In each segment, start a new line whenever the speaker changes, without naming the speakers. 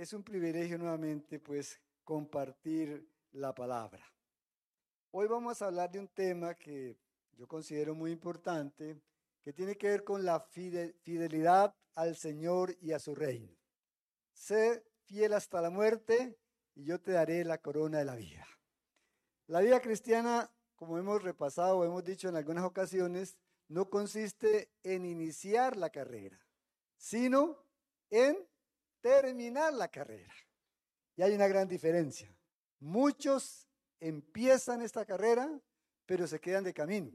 es un privilegio nuevamente pues compartir la palabra. Hoy vamos a hablar de un tema que yo considero muy importante, que tiene que ver con la fidelidad al Señor y a su reino. Sé fiel hasta la muerte y yo te daré la corona de la vida. La vida cristiana, como hemos repasado o hemos dicho en algunas ocasiones, no consiste en iniciar la carrera, sino en terminar la carrera. Y hay una gran diferencia. Muchos empiezan esta carrera, pero se quedan de camino.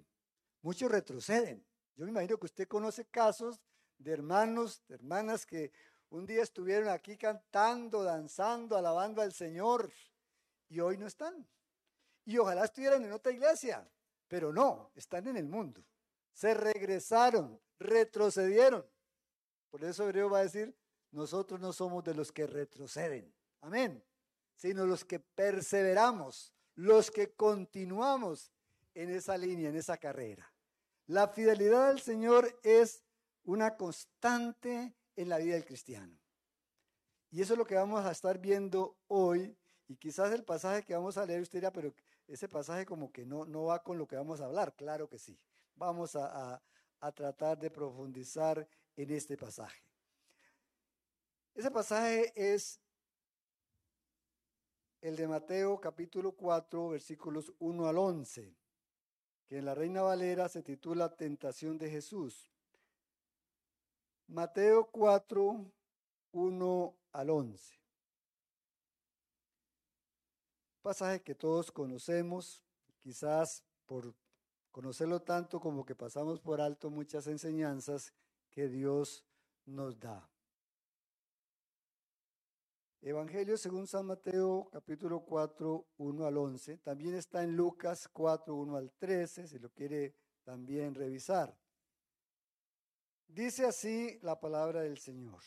Muchos retroceden. Yo me imagino que usted conoce casos de hermanos, de hermanas que un día estuvieron aquí cantando, danzando, alabando al Señor y hoy no están. Y ojalá estuvieran en otra iglesia, pero no, están en el mundo. Se regresaron, retrocedieron. Por eso Hebreo va a decir, nosotros no somos de los que retroceden, amén, sino los que perseveramos, los que continuamos en esa línea, en esa carrera. La fidelidad al Señor es una constante en la vida del cristiano. Y eso es lo que vamos a estar viendo hoy. Y quizás el pasaje que vamos a leer, usted dirá, pero ese pasaje como que no, no va con lo que vamos a hablar. Claro que sí. Vamos a, a tratar de profundizar en este pasaje. Ese pasaje es el de Mateo capítulo 4, versículos 1 al 11 que en la Reina Valera se titula Tentación de Jesús. Mateo 4, 1 al 11. Pasaje que todos conocemos, quizás por conocerlo tanto como que pasamos por alto muchas enseñanzas que Dios nos da. Evangelio según San Mateo, capítulo 4, 1 al 11. También está en Lucas 4, 1 al 13, si lo quiere también revisar. Dice así la palabra del Señor.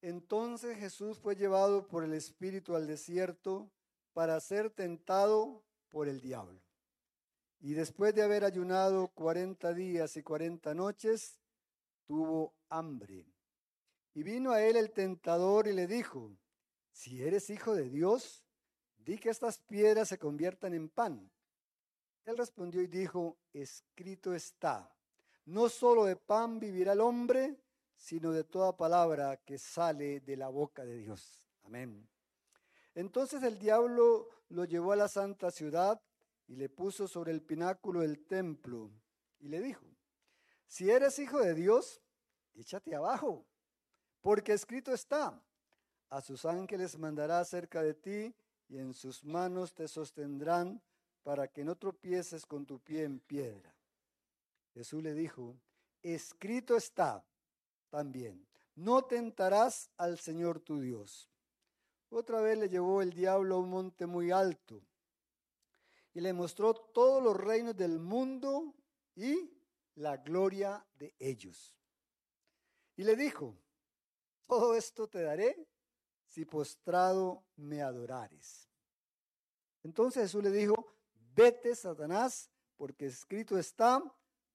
Entonces Jesús fue llevado por el Espíritu al desierto para ser tentado por el diablo. Y después de haber ayunado cuarenta días y cuarenta noches, tuvo hambre. Y vino a él el tentador y le dijo, si eres hijo de Dios, di que estas piedras se conviertan en pan. Él respondió y dijo, escrito está, no solo de pan vivirá el hombre, sino de toda palabra que sale de la boca de Dios. Amén. Entonces el diablo lo llevó a la santa ciudad y le puso sobre el pináculo del templo y le dijo, si eres hijo de Dios, échate abajo porque escrito está, a sus ángeles mandará cerca de ti y en sus manos te sostendrán para que no tropieces con tu pie en piedra. Jesús le dijo, escrito está también, no tentarás al Señor tu Dios. Otra vez le llevó el diablo a un monte muy alto y le mostró todos los reinos del mundo y la gloria de ellos. Y le dijo, todo esto te daré si postrado me adorares. Entonces Jesús le dijo, vete, Satanás, porque escrito está,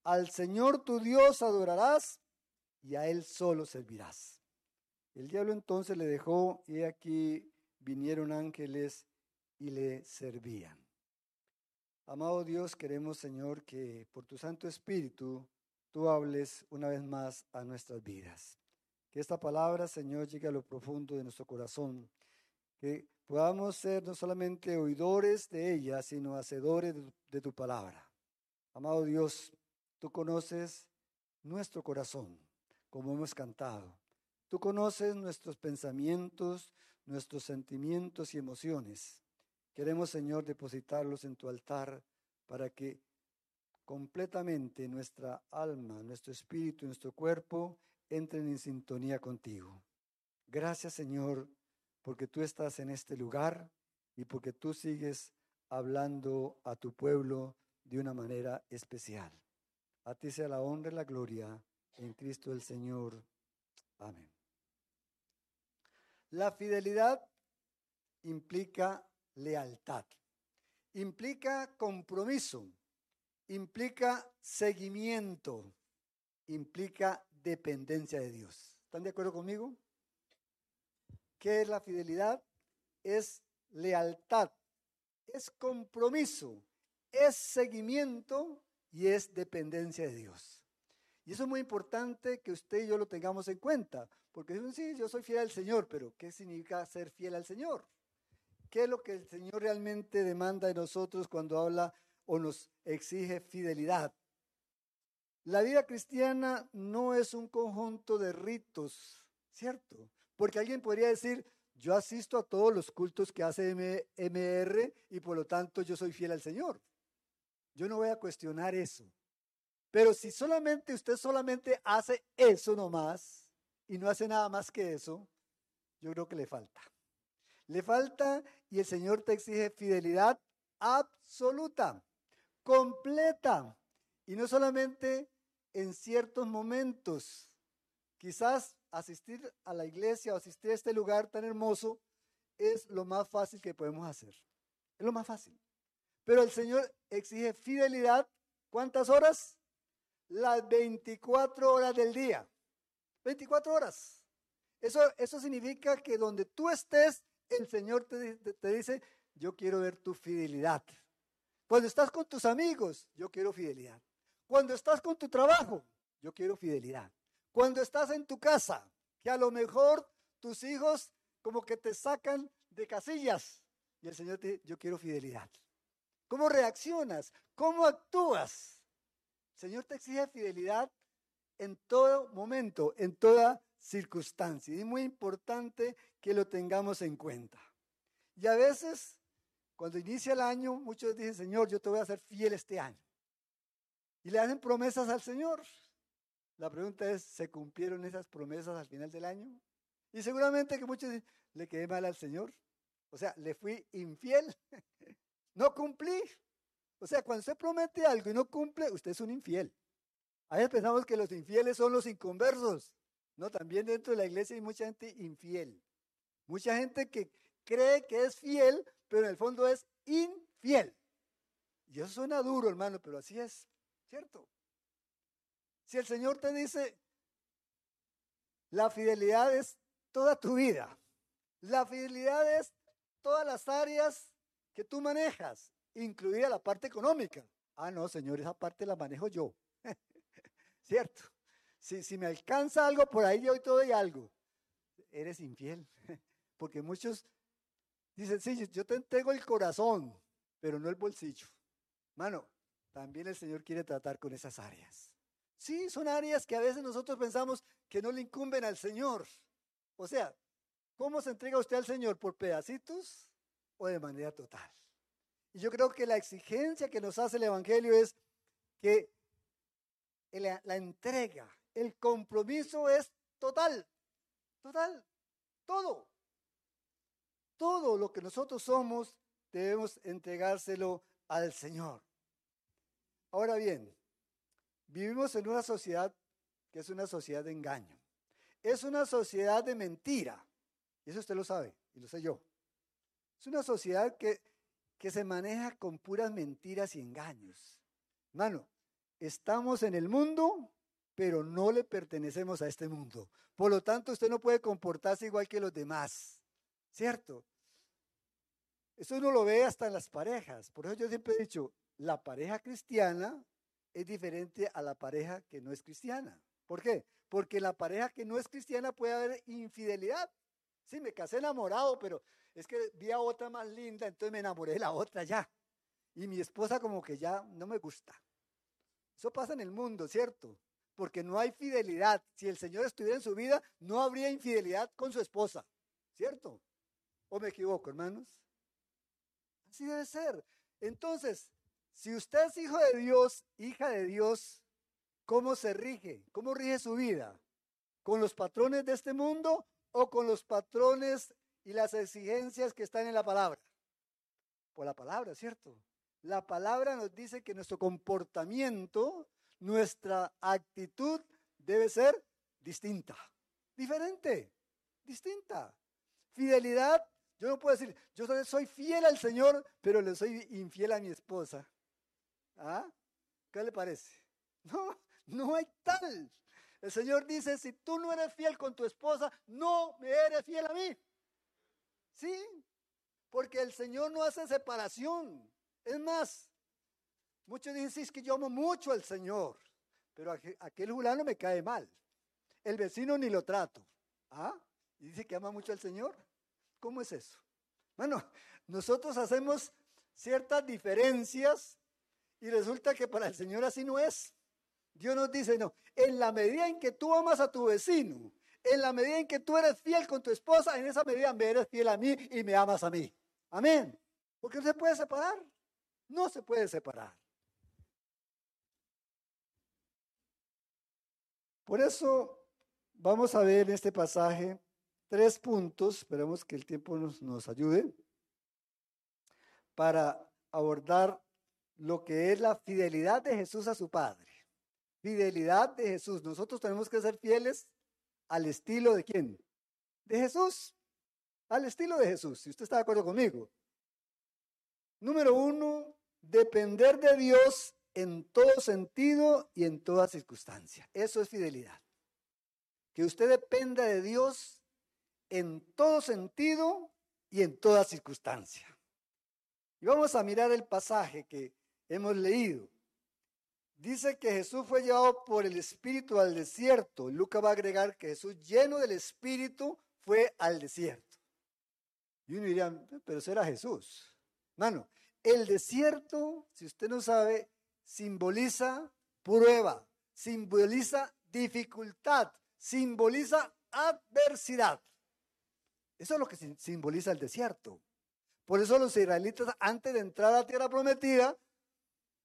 al Señor tu Dios adorarás y a Él solo servirás. El diablo entonces le dejó y aquí vinieron ángeles y le servían. Amado Dios, queremos, Señor, que por tu Santo Espíritu tú hables una vez más a nuestras vidas. Que esta palabra, Señor, llegue a lo profundo de nuestro corazón. Que podamos ser no solamente oidores de ella, sino hacedores de tu, palabra. Amado Dios, tú conoces nuestro corazón, como hemos cantado. Tú conoces nuestros pensamientos, nuestros sentimientos y emociones. Queremos, Señor, depositarlos en tu altar para que completamente nuestra alma, nuestro espíritu, nuestro cuerpo entren en sintonía contigo. Gracias Señor, porque tú estás en este lugar y porque tú sigues hablando a tu pueblo de una manera especial. A ti sea la honra y la gloria en Cristo el Señor. Amén. La fidelidad implica lealtad, implica compromiso, implica seguimiento, implica dependencia de Dios. ¿Están de acuerdo conmigo? ¿Qué es la fidelidad? Es lealtad, es compromiso, es seguimiento y es dependencia de Dios. Y eso es muy importante que usted y yo lo tengamos en cuenta, porque dicen, sí, yo soy fiel al Señor, pero ¿qué significa ser fiel al Señor? ¿Qué es lo que el Señor realmente demanda de nosotros cuando habla o nos exige fidelidad? La vida cristiana no es un conjunto de ritos, ¿cierto? Porque alguien podría decir, yo asisto a todos los cultos que hace MR y por lo tanto yo soy fiel al Señor. Yo no voy a cuestionar eso. Pero si solamente usted solamente hace eso nomás y no hace nada más que eso, yo creo que le falta. Le falta y el Señor te exige fidelidad absoluta, completa. Y no solamente en ciertos momentos. Quizás asistir a la iglesia o asistir a este lugar tan hermoso es lo más fácil que podemos hacer. Es lo más fácil. Pero el Señor exige fidelidad. ¿Cuántas horas? Las 24 horas del día. 24 horas. Eso, eso significa que donde tú estés, el Señor te, te dice, yo quiero ver tu fidelidad. Cuando estás con tus amigos, yo quiero fidelidad. Cuando estás con tu trabajo, yo quiero fidelidad. Cuando estás en tu casa, que a lo mejor tus hijos como que te sacan de casillas y el Señor te yo quiero fidelidad. ¿Cómo reaccionas? ¿Cómo actúas? El Señor te exige fidelidad en todo momento, en toda circunstancia. Y es muy importante que lo tengamos en cuenta. Y a veces, cuando inicia el año, muchos dicen, Señor, yo te voy a ser fiel este año. Y le hacen promesas al Señor. La pregunta es, ¿se cumplieron esas promesas al final del año? Y seguramente que muchos le quedé mal al Señor. O sea, le fui infiel. no cumplí. O sea, cuando usted promete algo y no cumple, usted es un infiel. A veces pensamos que los infieles son los inconversos. No, también dentro de la iglesia hay mucha gente infiel. Mucha gente que cree que es fiel, pero en el fondo es infiel. Y eso suena duro, hermano, pero así es, ¿cierto? Si el Señor te dice, la fidelidad es toda tu vida, la fidelidad es todas las áreas que tú manejas, incluida la parte económica. Ah, no, Señor, esa parte la manejo yo. ¿Cierto? Si, si me alcanza algo por ahí, yo todo y algo. Eres infiel. Porque muchos dicen, sí, yo te entrego el corazón, pero no el bolsillo. Mano, también el Señor quiere tratar con esas áreas. Sí, son áreas que a veces nosotros pensamos que no le incumben al Señor. O sea, ¿cómo se entrega usted al Señor? ¿Por pedacitos o de manera total? Y yo creo que la exigencia que nos hace el Evangelio es que la, la entrega, el compromiso es total, total, todo. Todo lo que nosotros somos debemos entregárselo al Señor. Ahora bien, Vivimos en una sociedad que es una sociedad de engaño. Es una sociedad de mentira. Y eso usted lo sabe, y lo sé yo. Es una sociedad que, que se maneja con puras mentiras y engaños. Hermano, estamos en el mundo, pero no le pertenecemos a este mundo. Por lo tanto, usted no puede comportarse igual que los demás. ¿Cierto? Eso uno lo ve hasta en las parejas. Por eso yo siempre he dicho, la pareja cristiana es diferente a la pareja que no es cristiana. ¿Por qué? Porque la pareja que no es cristiana puede haber infidelidad. Sí, me casé enamorado, pero es que vi a otra más linda, entonces me enamoré de la otra ya. Y mi esposa como que ya no me gusta. Eso pasa en el mundo, ¿cierto? Porque no hay fidelidad. Si el Señor estuviera en su vida, no habría infidelidad con su esposa, ¿cierto? ¿O me equivoco, hermanos? Así debe ser. Entonces, si usted es hijo de Dios, hija de Dios, ¿cómo se rige? ¿Cómo rige su vida? ¿Con los patrones de este mundo o con los patrones y las exigencias que están en la palabra? Por la palabra, ¿cierto? La palabra nos dice que nuestro comportamiento, nuestra actitud debe ser distinta, diferente, distinta. Fidelidad, yo no puedo decir, yo soy fiel al Señor, pero le soy infiel a mi esposa. ¿Ah? ¿Qué le parece? No, no hay tal. El Señor dice, si tú no eres fiel con tu esposa, no me eres fiel a mí. porque el Señor no hace separación. Es más, muchos dicen, sí, es que yo amo mucho al Señor, pero aquel fulano me cae mal. El vecino ni lo trato. ¿Ah? Y dice que ama mucho al Señor. ¿Cómo es eso? Bueno, nosotros hacemos ciertas diferencias y resulta que para el Señor así no es. Dios nos dice, no, en la medida en que tú amas a tu vecino, en la medida en que tú eres fiel con tu esposa, en esa medida me eres fiel a mí y me amas a mí. Amén. Porque no se puede separar. No se puede separar. Por eso vamos a ver en este pasaje tres puntos, esperemos que el tiempo nos, nos ayude, para abordar lo que es la fidelidad de Jesús a su Padre. Fidelidad de Jesús. Nosotros tenemos que ser fieles al estilo de quién? De Jesús. Al estilo de Jesús, si usted está de acuerdo conmigo. Número uno, depender de Dios en todo sentido y en toda circunstancia. Eso es fidelidad. Que usted dependa de Dios en todo sentido y en toda circunstancia. Y vamos a mirar el pasaje que hemos leído. Dice que Jesús fue llevado por el Espíritu al desierto. Lucas va a agregar que Jesús, lleno del Espíritu, fue al desierto. Y uno diría, pero eso era Jesús. Mano, el desierto, si usted no sabe, simboliza prueba, simboliza dificultad, simboliza adversidad. Eso es lo que simboliza el desierto. Por eso los israelitas, antes de entrar a la tierra prometida,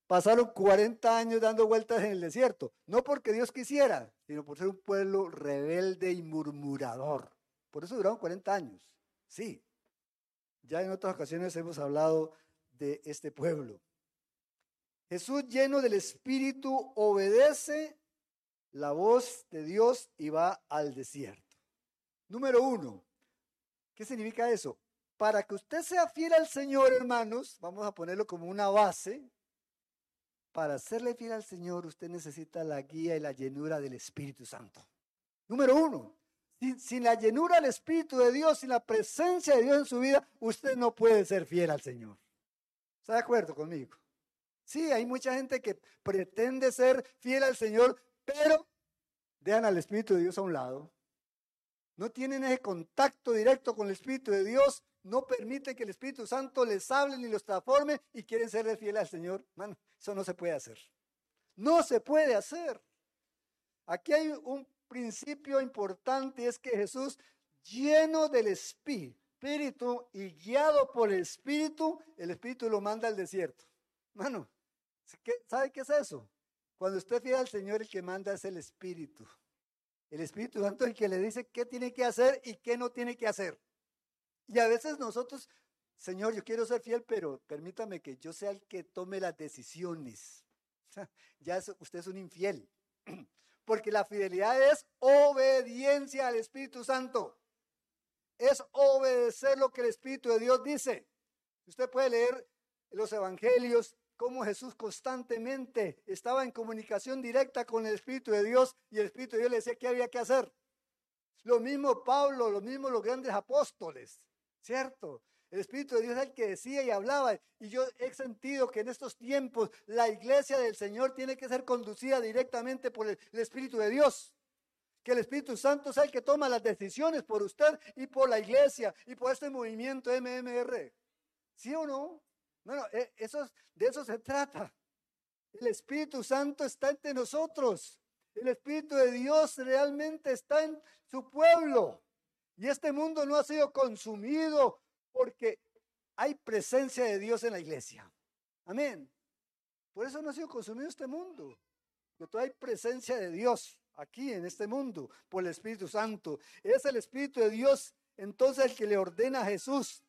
pasaron 40 años dando vueltas en el desierto. No porque Dios quisiera, sino por ser un pueblo rebelde y murmurador. Por eso duraron 40 años. Sí. Ya en otras ocasiones hemos hablado de este pueblo. Jesús lleno del Espíritu obedece la voz de Dios y va al desierto. Número uno, ¿qué significa eso? Para que usted sea fiel al Señor, hermanos, vamos a ponerlo como una base, para serle fiel al Señor, usted necesita la guía y la llenura del Espíritu Santo. Número uno, sin, la llenura del Espíritu de Dios, sin la presencia de Dios en su vida, usted no puede ser fiel al Señor. ¿Está de acuerdo conmigo? Sí, hay mucha gente que pretende ser fiel al Señor, pero dejan al Espíritu de Dios a un lado. No tienen ese contacto directo con el Espíritu de Dios, no permite que el Espíritu Santo les hable ni los transforme y quieren ser fiel al Señor. Eso no se puede hacer. No se puede hacer. Aquí hay un principio importante, es que Jesús, lleno del Espíritu y guiado por el Espíritu, el Espíritu lo manda al desierto. Mano, ¿sabe qué es eso? Cuando usted fiel al Señor, el que manda es el Espíritu. El Espíritu Santo es el que le dice qué tiene que hacer y qué no tiene que hacer. Y a veces nosotros Señor, yo quiero ser fiel, pero permítame que yo sea el que tome las decisiones. Ya usted es un infiel. Porque la fidelidad es obediencia al Espíritu Santo. Es obedecer lo que el Espíritu de Dios dice. Usted puede leer los evangelios cómo Jesús constantemente estaba en comunicación directa con el Espíritu de Dios y el Espíritu de Dios le decía qué había que hacer. Lo mismo Pablo, lo mismo los grandes apóstoles, ¿cierto? El Espíritu de Dios es el que decía y hablaba. Y yo he sentido que en estos tiempos la iglesia del Señor tiene que ser conducida directamente por el, Espíritu de Dios. Que el Espíritu Santo sea el que toma las decisiones por usted y por la iglesia y por este movimiento MMR. ¿Sí o no? Bueno, e, eso, de eso se trata. El Espíritu Santo está entre nosotros. El Espíritu de Dios realmente está en su pueblo. Y este mundo no ha sido consumido porque hay presencia de Dios en la iglesia. Amén. Por eso no ha sido consumido este mundo. Porque hay presencia de Dios aquí en este mundo por el Espíritu Santo. Es el Espíritu de Dios entonces el que le ordena a Jesús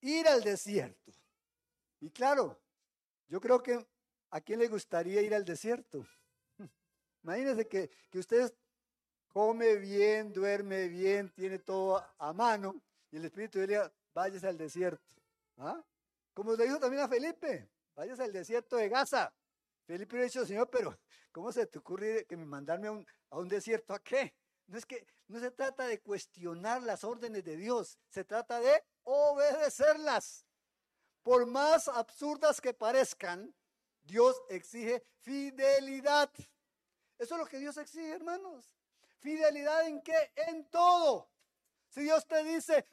ir al desierto. Y claro, yo creo que a quién le gustaría ir al desierto. Imagínense que, que usted come bien, duerme bien, tiene todo a mano y el Espíritu de Dios váyase al desierto. ¿Ah? Como le dijo también a Felipe, váyase al desierto de Gaza. Felipe le dicho, Señor, pero ¿cómo se te ocurre que me mandarme a un, a un desierto a qué? no es que no se trata de cuestionar las órdenes de Dios, se trata de obedecerlas. Por más absurdas que parezcan, Dios exige fidelidad. Eso es lo que Dios exige, hermanos. Fidelidad en qué? En todo. Si Dios te dice,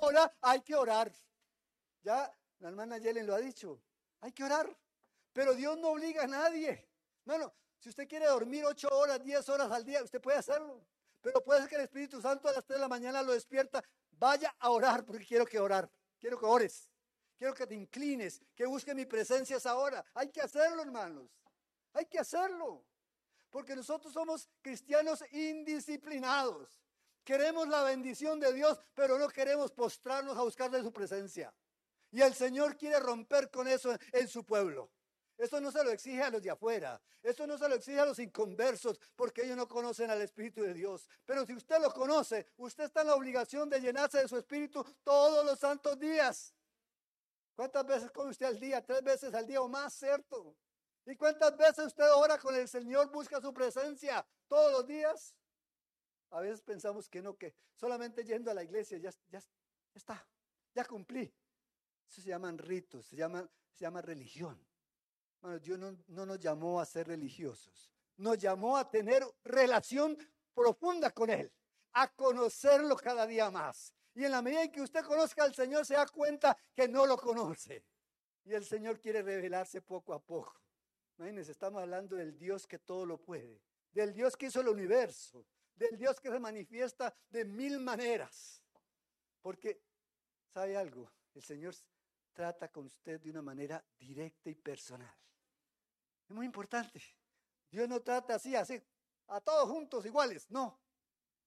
ora, hay que orar. Ya la hermana Yelen lo ha dicho, hay que orar. Pero Dios no obliga a nadie. Bueno, si usted quiere dormir ocho horas, diez horas al día, usted puede hacerlo. Pero puede ser que el Espíritu Santo a las tres de la mañana lo despierta. Vaya a orar porque quiero que orar. Quiero que ores. Quiero que te inclines, que busque mi presencia esa hora. Hay que hacerlo, hermanos. Hay que hacerlo. Porque nosotros somos cristianos indisciplinados. Queremos la bendición de Dios, pero no queremos postrarnos a buscarle su presencia. Y el Señor quiere romper con eso en su pueblo. Eso no se lo exige a los de afuera. Eso no se lo exige a los inconversos porque ellos no conocen al Espíritu de Dios. Pero si usted lo conoce, usted está en la obligación de llenarse de su Espíritu todos los santos días. ¿Cuántas veces come usted al día? Tres veces al día o más, ¿cierto? ¿Y cuántas veces usted ora con el Señor, busca su presencia todos los días? A veces pensamos que no, que solamente yendo a la iglesia ya, ya, está, ya cumplí. Eso se llaman ritos, se llama, se llama religión. Bueno, Dios no, no nos llamó a ser religiosos, nos llamó a tener relación profunda con Él, a conocerlo cada día más. Y en la medida en que usted conozca al Señor, se da cuenta que no lo conoce. Y el Señor quiere revelarse poco a poco. Imagínense, estamos hablando del Dios que todo lo puede, del Dios que hizo el universo, del Dios que se manifiesta de mil maneras. Porque, ¿sabe algo? El Señor trata con usted de una manera directa y personal. Es muy importante. Dios no trata así, así, a todos juntos iguales, no.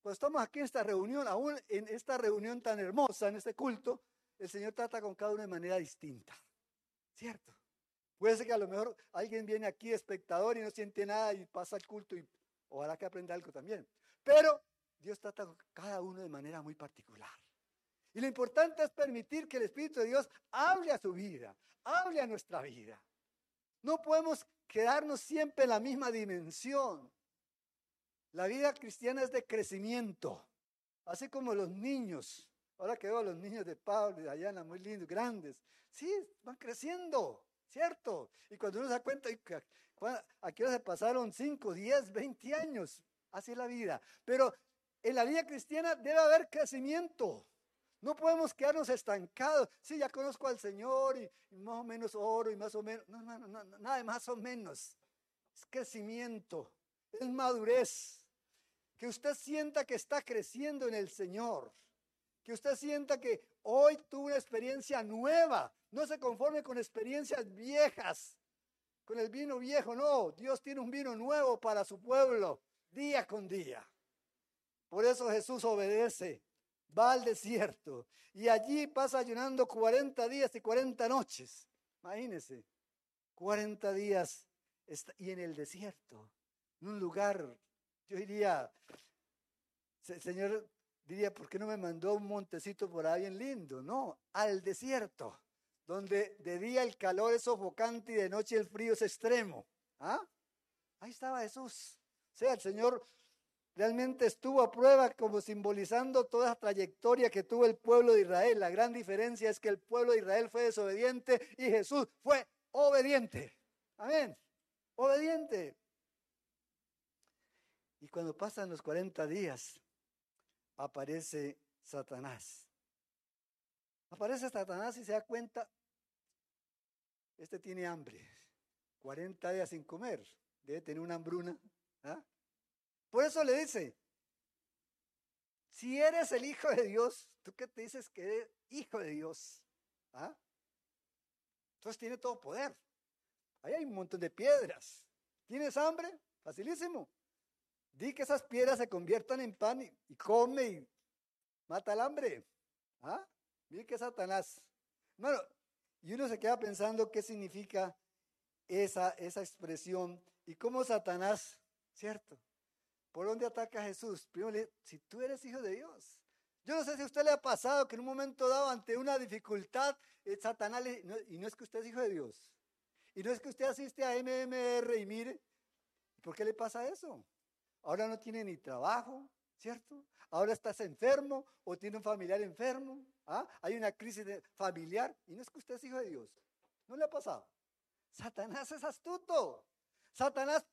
Cuando estamos aquí en esta reunión, aún en esta reunión tan hermosa, en este culto, el Señor trata con cada uno de manera distinta. ¿Cierto? Puede ser que a lo mejor alguien viene aquí espectador y no siente nada y pasa el culto y ojalá que aprenda algo también. Pero Dios trata con cada uno de manera muy particular. Y lo importante es permitir que el Espíritu de Dios hable a su vida, hable a nuestra vida. No podemos quedarnos siempre en la misma dimensión. La vida cristiana es de crecimiento, así como los niños. Ahora que veo a los niños de Pablo y de Ayana, muy lindos, grandes. Sí, van creciendo, ¿cierto? Y cuando uno se da cuenta, aquí se pasaron 5, 10, 20 años. Así es la vida. Pero en la vida cristiana debe haber crecimiento. No podemos quedarnos estancados. Sí, ya conozco al Señor y, más o menos oro y más o menos. No, no, no, nada de más o menos. Es crecimiento, es madurez. Que usted sienta que está creciendo en el Señor. Que usted sienta que hoy tuvo una experiencia nueva. No se conforme con experiencias viejas, con el vino viejo. No, Dios tiene un vino nuevo para su pueblo, día con día. Por eso Jesús obedece va al desierto y allí pasa ayunando 40 días y 40 noches. Imagínense, 40 días y en el desierto, en un lugar, yo diría, Señor diría, ¿por qué no me mandó un montecito por ahí bien lindo? No, al desierto, donde de día el calor es sofocante y de noche el frío es extremo. ¿Ah? Ahí estaba Jesús. O sea, el Señor realmente estuvo a prueba como simbolizando toda la trayectoria que tuvo el pueblo de Israel. La gran diferencia es que el pueblo de Israel fue desobediente y Jesús fue obediente. Amén. Obediente. Y cuando pasan los 40 días, aparece Satanás. Aparece Satanás y se da cuenta, este tiene hambre, 40 días sin comer, debe tener una hambruna. ¿ah? Por eso le dice, si eres el Hijo de Dios, ¿tú qué te dices que eres Hijo de Dios? ¿Ah? Entonces tiene todo poder. Ahí hay un montón de piedras. ¿Tienes hambre? Facilísimo. Di que esas piedras se conviertan en pan y, come y mata el hambre. ¿Ah? Mire que Satanás. Bueno, y uno se queda pensando qué significa esa, esa expresión y cómo Satanás, ¿cierto? ¿Por dónde ataca Jesús? Primero, si tú eres hijo de Dios. Yo no sé si a usted le ha pasado que en un momento dado, ante una dificultad, eh, Satanás, le, y no es que usted es hijo de Dios, y no es que usted asiste a MMR y mire, ¿por qué le pasa eso? Ahora no tiene ni trabajo, ¿cierto? Ahora estás enfermo o tiene un familiar enfermo, ¿ah? hay una crisis familiar y no es que usted es hijo de Dios. ¿No le ha pasado? Satanás es astuto. Satanás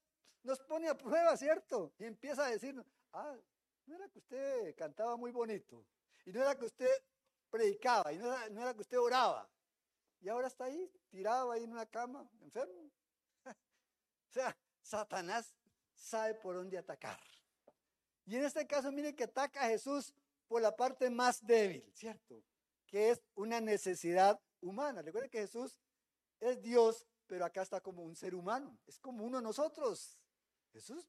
nos pone a prueba, ¿cierto? Y empieza a decirnos, ah, no era que usted cantaba muy bonito, y no era que usted predicaba, y no era, no era que usted oraba, y ahora está ahí, tirado ahí en una cama, enfermo. o sea, Satanás sabe por dónde atacar. Y en este caso, mire que ataca a Jesús por la parte más débil, ¿cierto? Que es una necesidad humana. Recuerden que Jesús es Dios, pero acá está como un ser humano, es como uno de nosotros. Jesús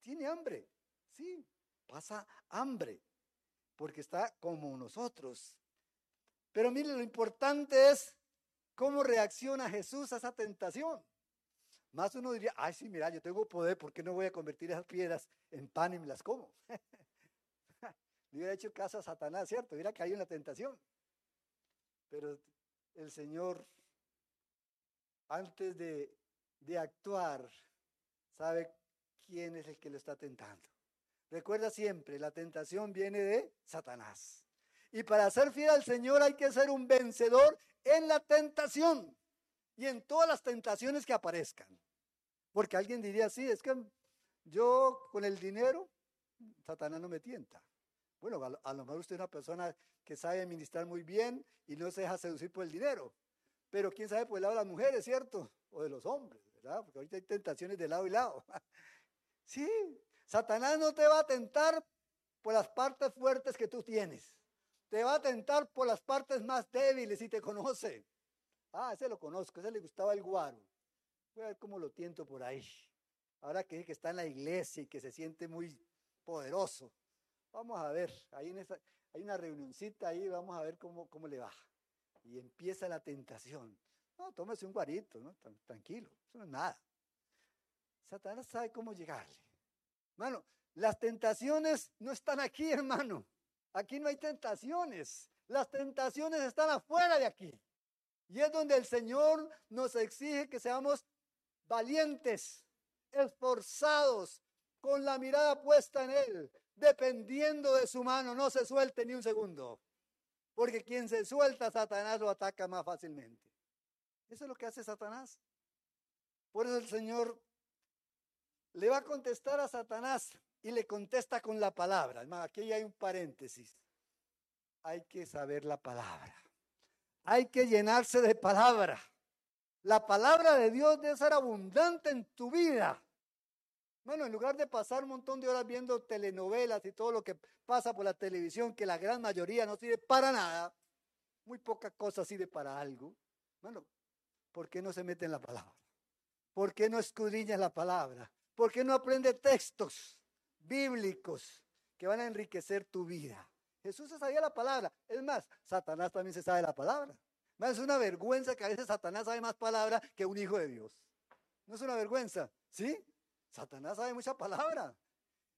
tiene hambre, sí, pasa hambre, porque está como nosotros. Pero mire, lo importante es cómo reacciona Jesús a esa tentación. Más uno diría, ay, sí, mira, yo tengo poder, ¿por qué no voy a convertir esas piedras en pan y me las como? Le hubiera hecho caso a Satanás, ¿cierto? Hubiera caído en la tentación. Pero el Señor, antes de, de actuar, sabe quién es el que lo está tentando. Recuerda siempre, la tentación viene de Satanás. Y para ser fiel al Señor hay que ser un vencedor en la tentación y en todas las tentaciones que aparezcan. Porque alguien diría, sí, es que yo con el dinero, Satanás no me tienta. Bueno, a lo, mejor usted es una persona que sabe administrar muy bien y no se deja seducir por el dinero. Pero quién sabe por el lado de las mujeres, ¿cierto? O de los hombres, ¿verdad? Porque ahorita hay tentaciones de lado y lado. sí, Satanás no te va a tentar por las partes fuertes que tú tienes. Te va a tentar por las partes más débiles y te conoce. Ah, ese lo conozco, ese le gustaba el guaro. Voy a ver cómo lo tiento por ahí. Ahora que, que está en la iglesia y que se siente muy poderoso. Vamos a ver, ahí en hay una reunioncita ahí, vamos a ver cómo, cómo le va. Y empieza la tentación. No, tómese un guarito, ¿no? Tranquilo, eso no es nada. Satanás sabe cómo llegarle. Hermano, las tentaciones no están aquí, hermano. Aquí no hay tentaciones. Las tentaciones están afuera de aquí. Y es donde el Señor nos exige que seamos valientes, esforzados, con la mirada puesta en Él, dependiendo de su mano, no se suelte ni un segundo. Porque quien se suelta, Satanás lo ataca más fácilmente. Eso es lo que hace Satanás. Por eso el Señor le va a contestar a Satanás y le contesta con la palabra. Aquí hay un paréntesis. Hay que saber la palabra. Hay que llenarse de palabra. La palabra de Dios debe ser abundante en tu vida. Bueno, en lugar de pasar un montón de horas viendo telenovelas y todo lo que pasa por la televisión, que la gran mayoría no sirve para nada, muy poca cosa sirve para algo. Bueno, ¿por qué no se mete en la palabra? ¿Por qué no escudriñas la palabra? ¿Por qué no aprende textos bíblicos que van a enriquecer tu vida? Jesús se sabía la palabra. Es más, Satanás también se sabe la palabra. Es una vergüenza que a veces Satanás sabe más palabra que un hijo de Dios. No es una vergüenza, ¿sí? Satanás sabe mucha palabra.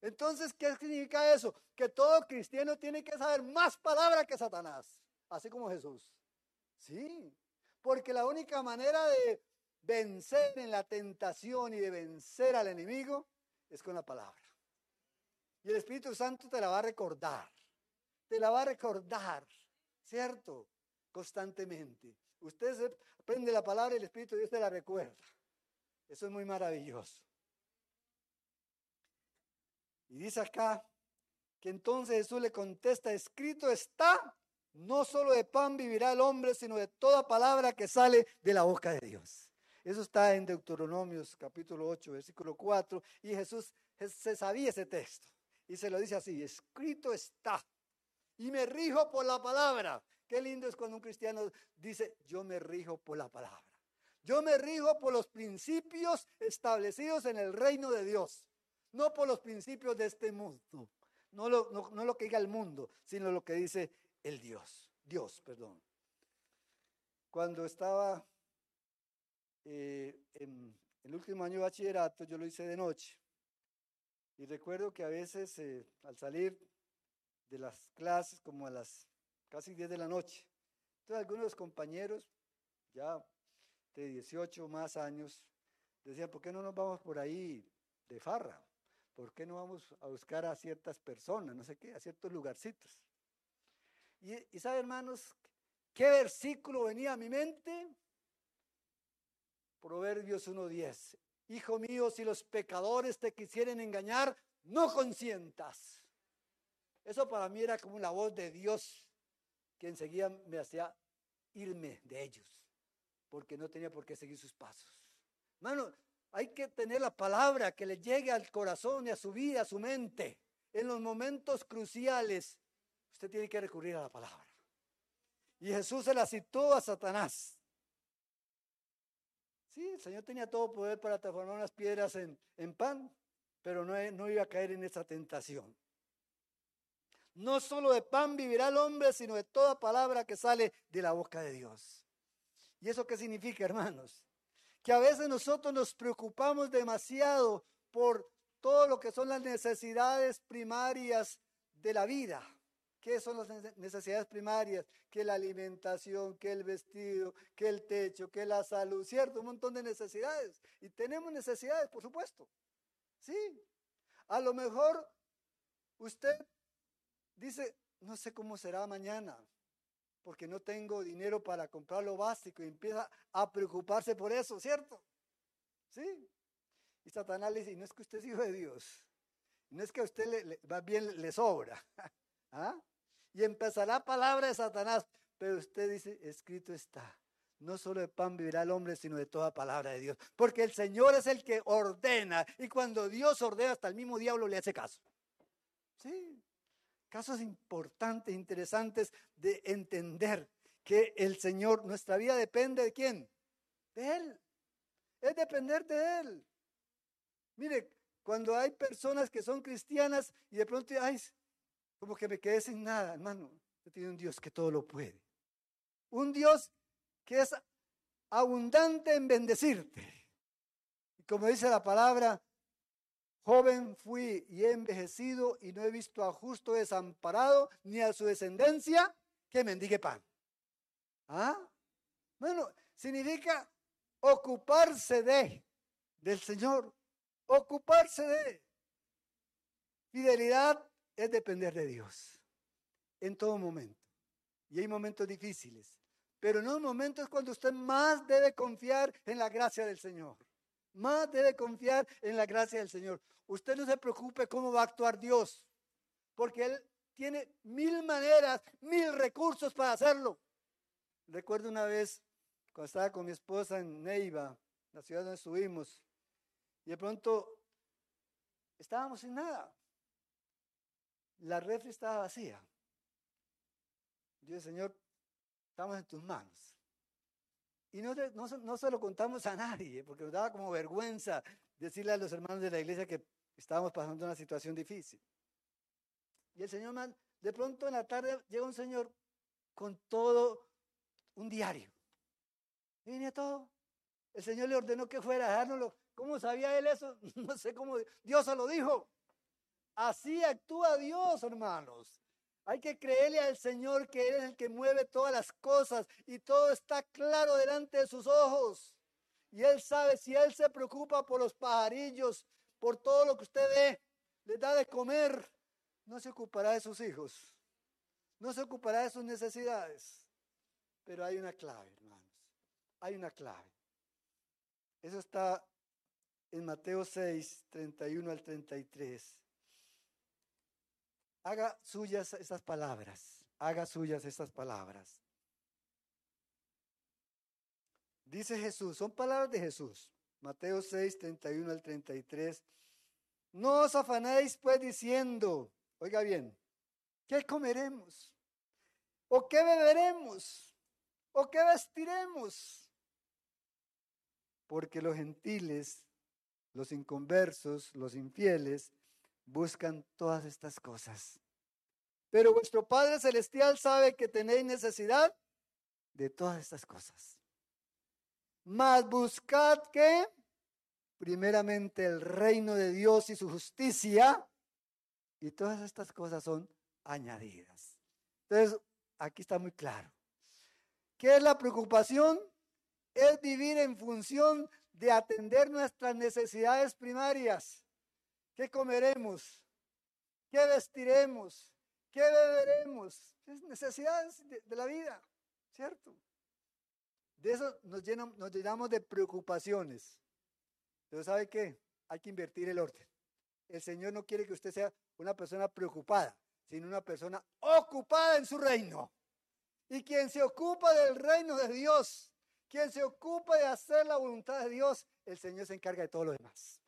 Entonces, ¿qué significa eso? Que todo cristiano tiene que saber más palabra que Satanás, así como Jesús. Sí, porque la única manera de vencer en la tentación y de vencer al enemigo es con la palabra. Y el Espíritu Santo te la va a recordar te la va a recordar, ¿cierto? Constantemente. Usted aprende la palabra y el Espíritu de Dios te la recuerda. Eso es muy maravilloso. Y dice acá que entonces Jesús le contesta, escrito está, no solo de pan vivirá el hombre, sino de toda palabra que sale de la boca de Dios. Eso está en Deuteronomios capítulo 8, versículo 4, y Jesús se sabía ese texto. Y se lo dice así, escrito está y me rijo por la palabra. Qué lindo es cuando un cristiano dice, yo me rijo por la palabra. Yo me rijo por los principios establecidos en el reino de Dios, no por los principios de este mundo. No lo, no, lo que diga el mundo, sino lo que dice el Dios. Dios, perdón. Cuando estaba eh, en el último año de bachillerato, yo lo hice de noche. Y recuerdo que a veces eh, al salir de las clases como a las casi 10 de la noche. Entonces algunos compañeros, ya de 18 más años, decían, ¿por qué no nos vamos por ahí de farra? ¿por qué no vamos a buscar a ciertas personas, no sé qué, a ciertos lugarcitos? Y, y sabe, hermanos, ¿qué versículo venía a mi mente? Proverbios 1.10. Hijo mío, si los pecadores te quisieren engañar, no consientas. Eso para mí era como la voz de Dios que enseguida me hacía irme de ellos, porque no tenía por qué seguir sus pasos. Hermano, hay que tener la palabra que le llegue al corazón y a su vida, a su mente. En los momentos cruciales, usted tiene que recurrir a la palabra. Y Jesús se la citó a Satanás. Sí, el Señor tenía todo poder para transformar unas piedras en, en pan, pero no, no iba a caer en esa tentación. No solo de pan vivirá el hombre, sino de toda palabra que sale de la boca de Dios. ¿Y eso qué significa, hermanos? Que a veces nosotros nos preocupamos demasiado por todo lo que son las necesidades primarias de la vida. ¿Qué son las necesidades primarias? Que la alimentación, que el vestido, que el techo, que la salud, ¿cierto? Un montón de necesidades. Y tenemos necesidades, por supuesto. Sí. A lo mejor usted dice, no sé cómo será mañana, porque no tengo dinero para comprar lo básico y empieza a preocuparse por eso, ¿cierto? Sí. Y Satanás le dice, no es que usted es hijo de Dios, no es que a usted le, va bien, le sobra. ¿Ah? y empezará palabra de Satanás. Pero usted dice, escrito está, no solo de pan vivirá el hombre, sino de toda palabra de Dios. Porque el Señor es el que ordena. Y cuando Dios ordena, hasta el mismo diablo le hace caso. Sí, casos importantes, interesantes de entender que el Señor, nuestra vida depende de quién? De Él. Es depender de Él. Mire, cuando hay personas que son cristianas y de pronto, ay, como que me quedé sin nada, hermano. Usted tiene un Dios que todo lo puede. Un Dios que es abundante en bendecirte. Como dice la palabra, joven fui y he envejecido y no he visto a justo desamparado ni a su descendencia que mendigue pan. ¿Ah? Bueno, significa ocuparse de, del Señor, ocuparse de. Fidelidad es depender de Dios en todo momento. Y hay momentos difíciles, pero no momentos cuando usted más debe confiar en la gracia del Señor. Más debe confiar en la gracia del Señor. Usted no se preocupe cómo va a actuar Dios, porque Él tiene mil maneras, mil recursos para hacerlo. Recuerdo una vez cuando estaba con mi esposa en Neiva, la ciudad donde estuvimos, y de pronto estábamos sin nada la refri estaba vacía. Dios, Señor, estamos en tus manos. Y no, no, se lo contamos a nadie, porque nos daba como vergüenza decirle a los hermanos de la iglesia que estábamos pasando una situación difícil. Y el Señor, de pronto en la tarde llega un señor con todo un diario. Y venía todo. El Señor le ordenó que fuera a dárnoslo. ¿Cómo sabía él eso? No sé cómo. Dios se lo dijo. Así actúa Dios, hermanos. Hay que creerle al Señor que Él es el que mueve todas las cosas y todo está claro delante de sus ojos. Y Él sabe si Él se preocupa por los pajarillos, por todo lo que usted ve, le da de comer, no se ocupará de sus hijos, no se ocupará de sus necesidades. Pero hay una clave, hermanos, hay una clave. Eso está en Mateo 6, 31 al 33. Haga suyas esas palabras, haga suyas esas palabras. Dice Jesús, son palabras de Jesús. Mateo 6, 31 al 33. No os afanéis pues diciendo, oiga bien, ¿qué comeremos? ¿O qué beberemos? ¿O qué vestiremos? Porque los gentiles, los inconversos, los infieles, buscan todas estas cosas. Pero vuestro Padre Celestial sabe que tenéis necesidad de todas estas cosas. Mas buscad que, primeramente, el reino de Dios y su justicia, y todas estas cosas son añadidas. Entonces, aquí está muy claro. ¿Qué es la preocupación? Es vivir en función de atender nuestras necesidades primarias ¿Qué comeremos? ¿Qué vestiremos? ¿Qué beberemos? Es necesidades de, la vida, ¿cierto? De eso nos, llenamos, nos llenamos de preocupaciones. Pero ¿sabe qué? Hay que invertir el orden. El Señor no quiere que usted sea una persona preocupada, sino una persona ocupada en su reino. Y quien se ocupa del reino de Dios, quien se ocupa de hacer la voluntad de Dios, el Señor se encarga de todo lo demás.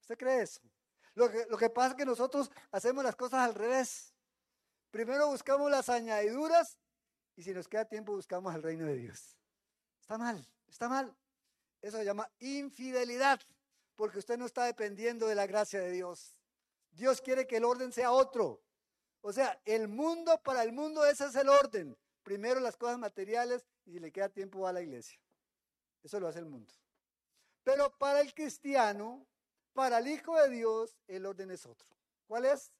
¿Usted cree eso? Lo que, lo que pasa es que nosotros hacemos las cosas al revés. Primero buscamos las añadiduras y si nos queda tiempo buscamos el reino de Dios. Está mal, está mal. Eso se llama infidelidad, porque usted no está dependiendo de la gracia de Dios. Dios quiere que el orden sea otro. O sea, el mundo para el mundo ese es el orden. Primero las cosas materiales y si le queda tiempo va a la iglesia. Eso lo hace el mundo. Pero para el cristiano, para el Hijo de Dios, el orden es otro. ¿Cuál es?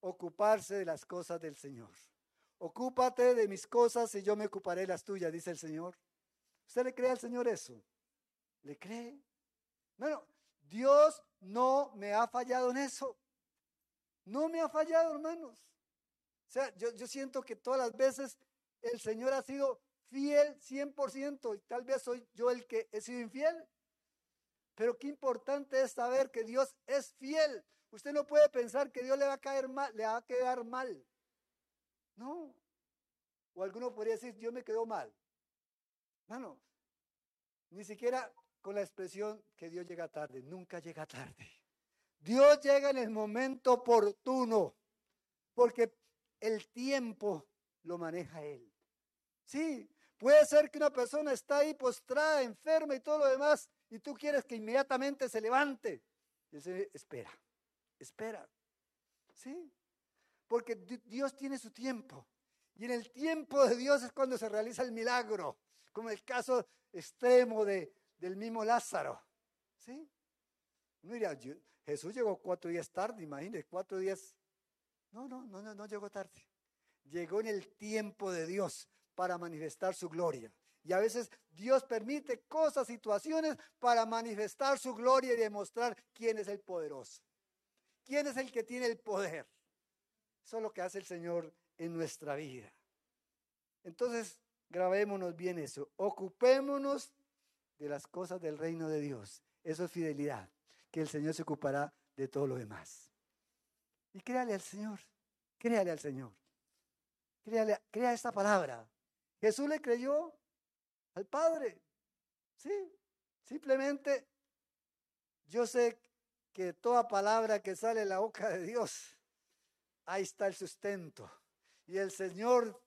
Ocuparse de las cosas del Señor. Ocúpate de mis cosas y yo me ocuparé de las tuyas, dice el Señor. ¿Usted le cree al Señor eso? ¿Le cree? Bueno, Dios no me ha fallado en eso. No me ha fallado, hermanos. O sea, yo, yo siento que todas las veces el Señor ha sido fiel 100% y tal vez soy yo el que he sido infiel. Pero qué importante es saber que Dios es fiel. Usted no puede pensar que Dios le va a caer mal, le va a quedar mal. No. O alguno podría decir, Dios me quedó mal. No, ni siquiera con la expresión que Dios llega tarde, nunca llega tarde. Dios llega en el momento oportuno, porque el tiempo lo maneja Él. Sí, puede ser que una persona está ahí postrada, enferma y todo lo demás, y tú quieres que inmediatamente se levante. Y dice, espera, espera. Sí, porque Dios tiene su tiempo. Y en el tiempo de Dios es cuando se realiza el milagro, como el caso extremo de, del mismo Lázaro. ¿Sí? Mira, Jesús llegó cuatro días tarde, imagínese, cuatro días. No, no, no, no, no llegó tarde. Llegó en el tiempo de Dios para manifestar su gloria. Y a veces Dios permite cosas, situaciones para manifestar su gloria y demostrar quién es el poderoso. ¿Quién es el que tiene el poder? Eso es lo que hace el Señor en nuestra vida. Entonces, grabémonos bien eso. Ocupémonos de las cosas del reino de Dios. Eso es fidelidad, que el Señor se ocupará de todo lo demás. Y créale al Señor, créale al Señor. Créale, crea esta palabra. Jesús le creyó al Padre. Sí, simplemente yo sé que toda palabra que sale de la boca de Dios, ahí está el sustento. Y el Señor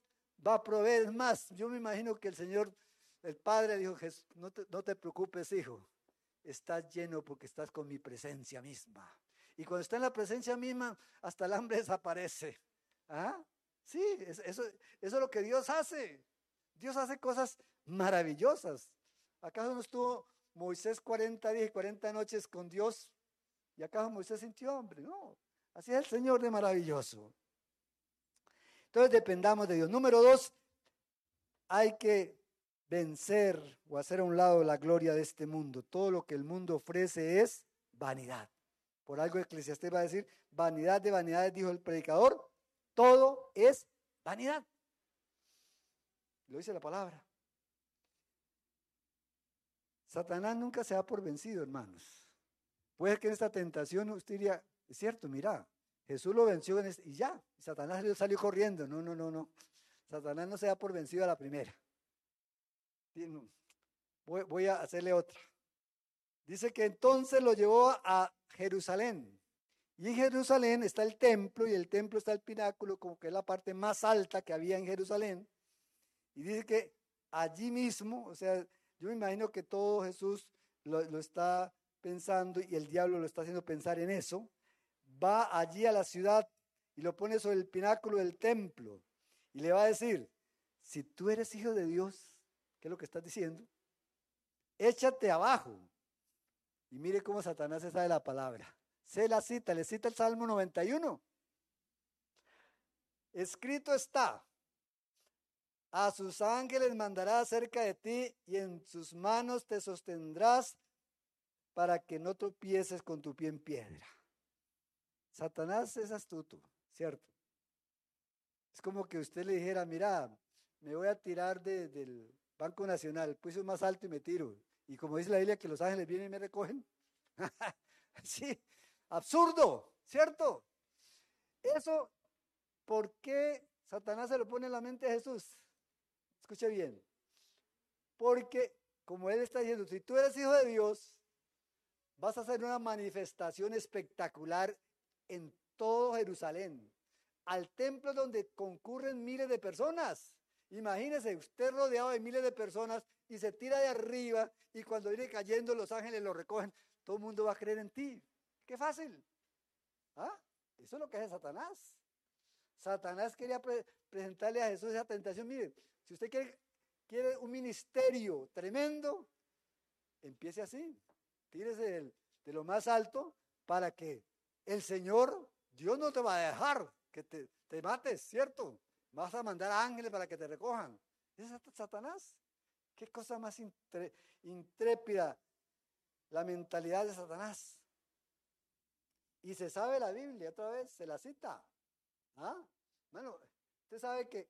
va a proveer más. Yo me imagino que el Señor, el Padre dijo, no te, no te preocupes, hijo, estás lleno porque estás con mi presencia misma. Y cuando está en la presencia misma, hasta el hambre desaparece. ¿Ah? Sí, eso, eso es lo que Dios hace. Dios hace cosas maravillosas. ¿Acaso no estuvo Moisés 40 días y 40 noches con Dios? ¿Y acaso Moisés sintió hambre? No. Así es el Señor de maravilloso. Entonces dependamos de Dios. Número dos, hay que vencer o hacer a un lado la gloria de este mundo. Todo lo que el mundo ofrece es vanidad. Por algo Eclesiastés va a decir, vanidad de vanidades, dijo el predicador, todo es vanidad. Lo dice la palabra. Satanás nunca se da por vencido, hermanos. Puede que en esta tentación usted diría, es cierto, mira, Jesús lo venció este, y ya, Satanás salió corriendo. No, no, no, no. Satanás no se da por vencido a la primera. Voy a hacerle otra. Dice que entonces lo llevó a Jerusalén. Y en Jerusalén está el templo y el templo está el pináculo, como que es la parte más alta que había en Jerusalén. Y dice que allí mismo, o sea, yo me imagino que todo Jesús lo, está pensando y el diablo lo está haciendo pensar en eso. Va allí a la ciudad y lo pone sobre el pináculo del templo y le va a decir, si tú eres hijo de Dios, ¿qué es lo que estás diciendo? Échate abajo. Y mire cómo Satanás se sabe la palabra. Se la cita, le cita el Salmo 91. Escrito está, a sus ángeles mandará cerca de ti y en sus manos te sostendrás para que no tropieces con tu pie en piedra. Satanás es astuto, ¿cierto? Es como que usted le dijera, mira, me voy a tirar del Banco Nacional, piso más alto y me tiro. Y como dice la Biblia, que los ángeles vienen y me recogen. sí, absurdo, ¿cierto? Eso, ¿por qué Satanás se lo pone en la mente a Jesús? Escuche bien. Porque, como él está diciendo, si tú eres hijo de Dios, vas a hacer una manifestación espectacular en todo Jerusalén, al templo donde concurren miles de personas. Imagínese usted rodeado de miles de personas y se tira de arriba y cuando viene cayendo los ángeles lo recogen, todo el mundo va a creer en ti. Qué fácil. ¿Ah? Eso es lo que hace Satanás. Satanás quería presentarle a Jesús esa tentación. Mire, si usted quiere, un ministerio tremendo, empiece así. Tírese de lo más alto para que el Señor, Dios no te va a dejar que te, te mates, ¿cierto? Vas a mandar ángeles para que te recojan. ¿Es Satanás? ¿Qué cosa más intrépida la mentalidad de Satanás? Y se sabe la Biblia, otra vez, se la cita. ¿Ah? Bueno, usted sabe que,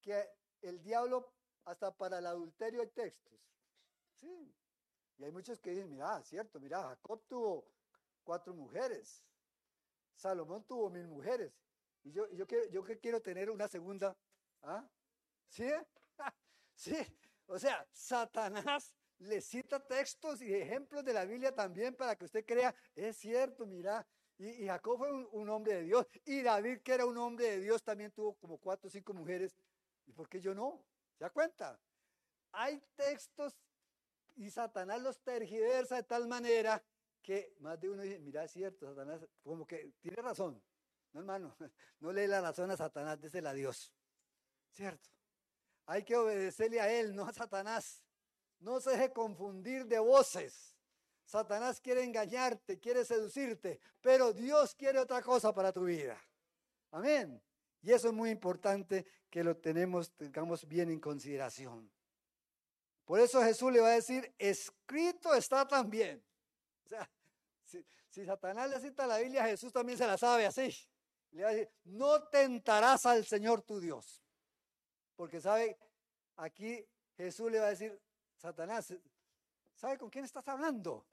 que el diablo, hasta para el adulterio hay textos. Sí. Y hay muchos que dicen, mira, cierto, mira, Jacob tuvo cuatro mujeres, Salomón tuvo mil mujeres. Y yo, yo, quiero, yo quiero tener una segunda. ¿Ah? ¿Sí? sí. O sea, Satanás le cita textos y ejemplos de la Biblia también para que usted crea, es cierto, mira. Y, Jacob fue un, hombre de Dios. Y David, que era un hombre de Dios, también tuvo como cuatro o cinco mujeres. ¿Y por qué yo no? ¿Se da cuenta? Hay textos y Satanás los tergiversa de tal manera que más de uno dice, mira, es cierto, Satanás, como que tiene razón. No, hermano, no lee la razón a Satanás, désela a Dios. ¿Cierto? Hay que obedecerle a él, no a Satanás. No se deje confundir de voces. Satanás quiere engañarte, quiere seducirte, pero Dios quiere otra cosa para tu vida. Amén. Y eso es muy importante que lo tenemos, tengamos bien en consideración. Por eso Jesús le va a decir, escrito está también. O sea, si, si Satanás le cita la Biblia, Jesús también se la sabe así. Le va a decir, no tentarás al Señor tu Dios. Porque sabe, aquí Jesús le va a decir, Satanás, ¿sabe con quién estás hablando?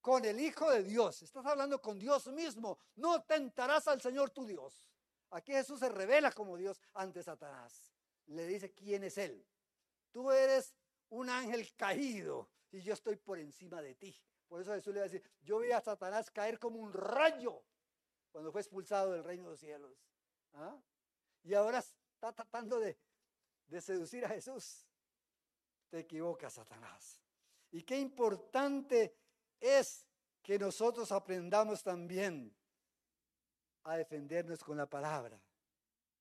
Con el Hijo de Dios. Estás hablando con Dios mismo. No tentarás al Señor tu Dios. Aquí Jesús se revela como Dios ante Satanás. Le dice quién es Él. Tú eres un ángel caído y yo estoy por encima de ti. Por eso Jesús le va a decir, yo vi a Satanás caer como un rayo cuando fue expulsado del reino de los cielos. ¿Ah? Y ahora está tratando de, de seducir a Jesús. Te equivocas, Satanás. Y qué importante es que nosotros aprendamos también a defendernos con la palabra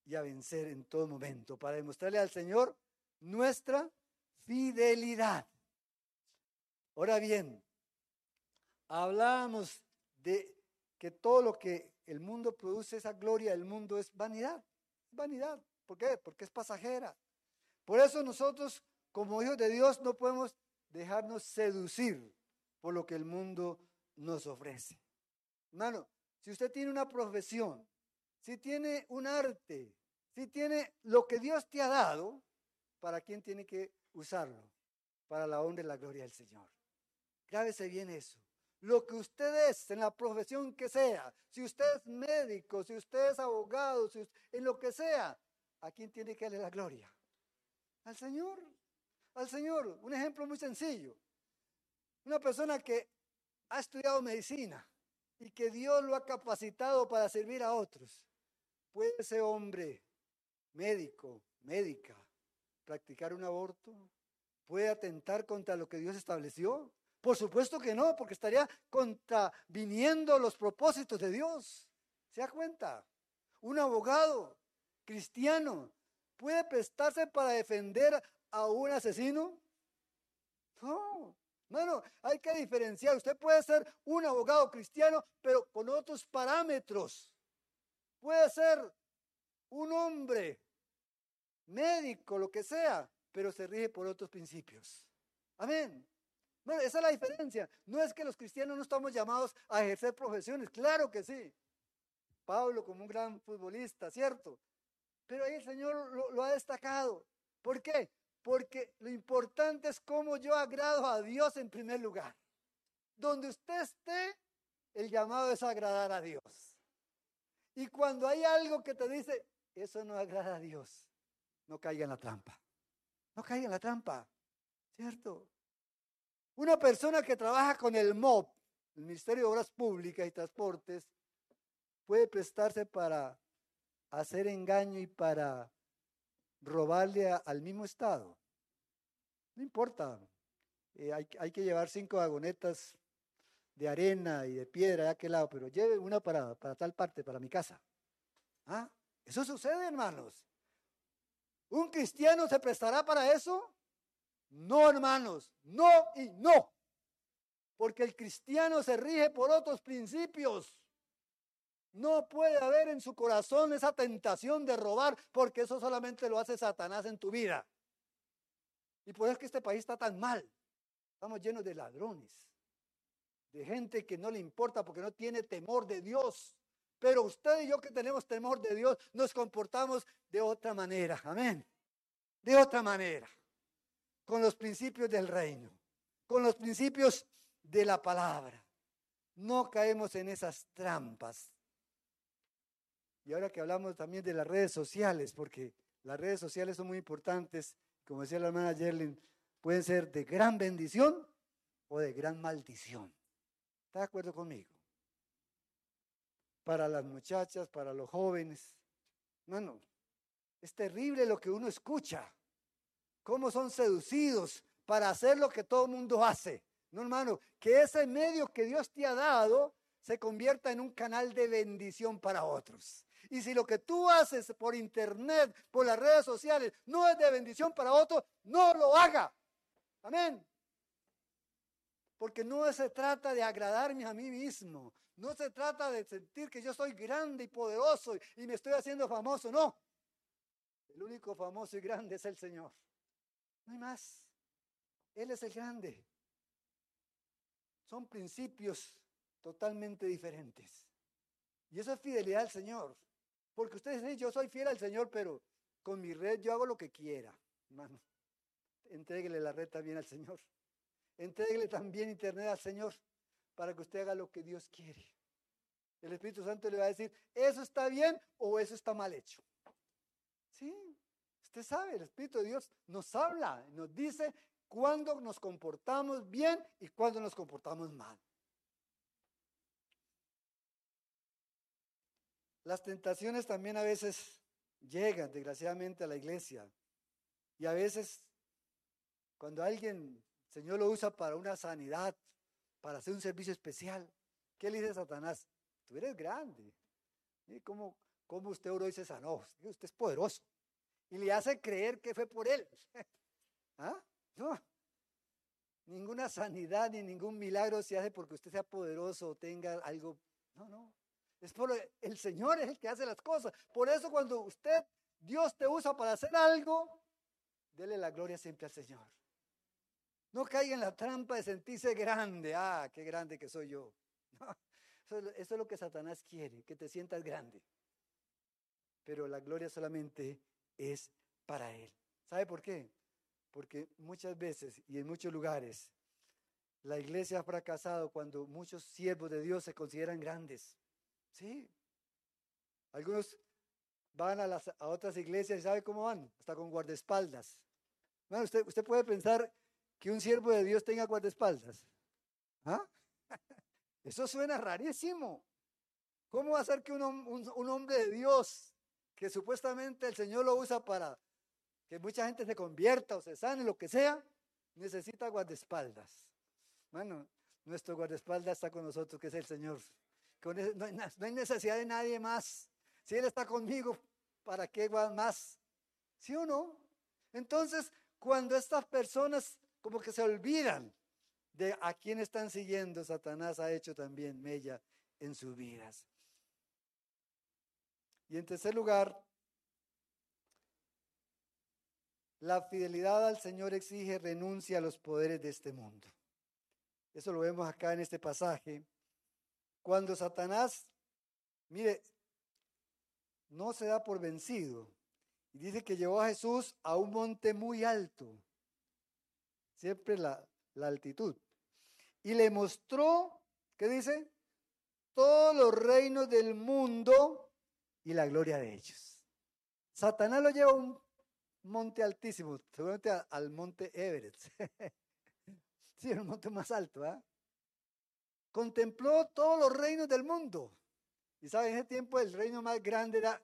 y a vencer en todo momento para demostrarle al Señor nuestra fidelidad. Ahora bien, hablamos de que todo lo que el mundo produce esa gloria del mundo es vanidad. Vanidad. ¿Por qué? Porque es pasajera. Por eso nosotros, como hijos de Dios, no podemos dejarnos seducir por lo que el mundo nos ofrece. Hermano, si usted tiene una profesión, si tiene un arte, si tiene lo que Dios te ha dado, ¿para quién tiene que usarlo? Para la honra y la gloria del Señor. Grábese bien eso lo que usted es en la profesión que sea, si usted es médico, si usted es abogado, si en lo que sea, ¿a quién tiene que darle la gloria? Al Señor, al Señor. Un ejemplo muy sencillo. Una persona que ha estudiado medicina y que Dios lo ha capacitado para servir a otros. ¿Puede ese hombre, médico, médica, practicar un aborto? ¿Puede atentar contra lo que Dios estableció? Por supuesto que no, porque estaría contraviniendo los propósitos de Dios. ¿Se da cuenta? Un abogado cristiano puede prestarse para defender a un asesino. No, no, hay que diferenciar. Usted puede ser un abogado cristiano, pero con otros parámetros. Puede ser un hombre, médico, lo que sea, pero se rige por otros principios. Amén. Bueno, esa es la diferencia. No es que los cristianos no estamos llamados a ejercer profesiones, claro que sí. Pablo como un gran futbolista, ¿cierto? Pero ahí el Señor lo, lo, ha destacado. ¿Por qué? Porque lo importante es cómo yo agrado a Dios en primer lugar. Donde usted esté, el llamado es agradar a Dios. Y cuando hay algo que te dice, eso no agrada a Dios, no caiga en la trampa. No caiga en la trampa, ¿cierto? Una persona que trabaja con el MOP, el Ministerio de Obras Públicas y Transportes, puede prestarse para hacer engaño y para robarle al mismo Estado. No importa. Eh, hay, hay, que llevar cinco vagonetas de arena y de piedra de aquel lado, pero lleve una para, para tal parte, para mi casa. ¿Ah? Eso sucede, hermanos. ¿Un cristiano se prestará para eso? No, hermanos, no y no. Porque el cristiano se rige por otros principios. No puede haber en su corazón esa tentación de robar, porque eso solamente lo hace Satanás en tu vida. Y por eso es que este país está tan mal. Estamos llenos de ladrones, de gente que no le importa porque no tiene temor de Dios. Pero usted y yo que tenemos temor de Dios, nos comportamos de otra manera. Amén. De otra manera. Con los principios del reino. Con los principios de la palabra. No caemos en esas trampas. Y ahora que hablamos también de las redes sociales, porque las redes sociales son muy importantes, como decía la hermana Yerlin, pueden ser de gran bendición o de gran maldición. ¿Está de acuerdo conmigo? Para las muchachas, para los jóvenes. No, no. Es terrible lo que uno escucha. Cómo son seducidos para hacer lo que todo el mundo hace. No, hermano, que ese medio que Dios te ha dado se convierta en un canal de bendición para otros. Y si lo que tú haces por internet, por las redes sociales, no es de bendición para otros, no lo haga. Amén. Porque no se trata de agradarme a mí mismo. No se trata de sentir que yo soy grande y poderoso y me estoy haciendo famoso. No. El único famoso y grande es el Señor. No hay más. Él es el grande. Son principios totalmente diferentes. Y eso es fidelidad al Señor. Porque ustedes dicen, yo soy fiel al Señor, pero con mi red yo hago lo que quiera, hermano. Entréguele la red también al Señor. Entréguele también internet al Señor para que usted haga lo que Dios quiere. El Espíritu Santo le va a decir, eso está bien o eso está mal hecho. Sí, usted sabe, el Espíritu de Dios nos habla, nos dice cuándo nos comportamos bien y cuándo nos comportamos mal. Las tentaciones también a veces llegan, desgraciadamente, a la iglesia. Y a veces, cuando alguien, Señor lo usa para una sanidad, para hacer un servicio especial, ¿qué le dice Satanás? Tú eres grande. ¿Y cómo, cómo usted oró y se sanó? Usted es poderoso. Y le hace creer que fue por él. ¿Ah? No. Ninguna sanidad ni ningún milagro se hace porque usted sea poderoso o tenga algo. No, no. Es por el Señor es el que hace las cosas. Por eso cuando usted, Dios te usa para hacer algo, dele la gloria siempre al Señor. No caiga en la trampa de sentirse grande. Ah, qué grande que soy yo. eso, es lo que Satanás quiere, que te sientas grande. Pero la gloria solamente es para Él. ¿Sabe por qué? Porque muchas veces y en muchos lugares la iglesia ha fracasado cuando muchos siervos de Dios se consideran grandes. Sí. Algunos van a, las, a otras iglesias y ¿sabe cómo van? Hasta con guardaespaldas. Bueno, usted, usted puede pensar que un siervo de Dios tenga guardaespaldas. ¿Ah? Eso suena rarísimo. ¿Cómo va a ser que un, un, hombre de Dios, que supuestamente el Señor lo usa para que mucha gente se convierta o se sane, lo que sea, necesita guardaespaldas? Bueno, nuestro guardaespaldas está con nosotros, que es el Señor. No hay necesidad de nadie más. Si Él está conmigo, ¿para qué más? ¿Sí o no? Entonces, cuando estas personas como que se olvidan de a quién están siguiendo, Satanás ha hecho también mella en sus vidas. Y en tercer lugar, la fidelidad al Señor exige renuncia a los poderes de este mundo. Eso lo vemos acá en este pasaje. Cuando Satanás, mire, no se da por vencido. Y dice que llevó a Jesús a un monte muy alto. Siempre la, altitud. Y le mostró, ¿qué dice? Todos los reinos del mundo y la gloria de ellos. Satanás lo lleva a un monte altísimo, seguramente al monte Everett. sí, el monte más alto. ¿ah? Contempló todos los reinos del mundo. Y sabe, en ese tiempo el reino más grande era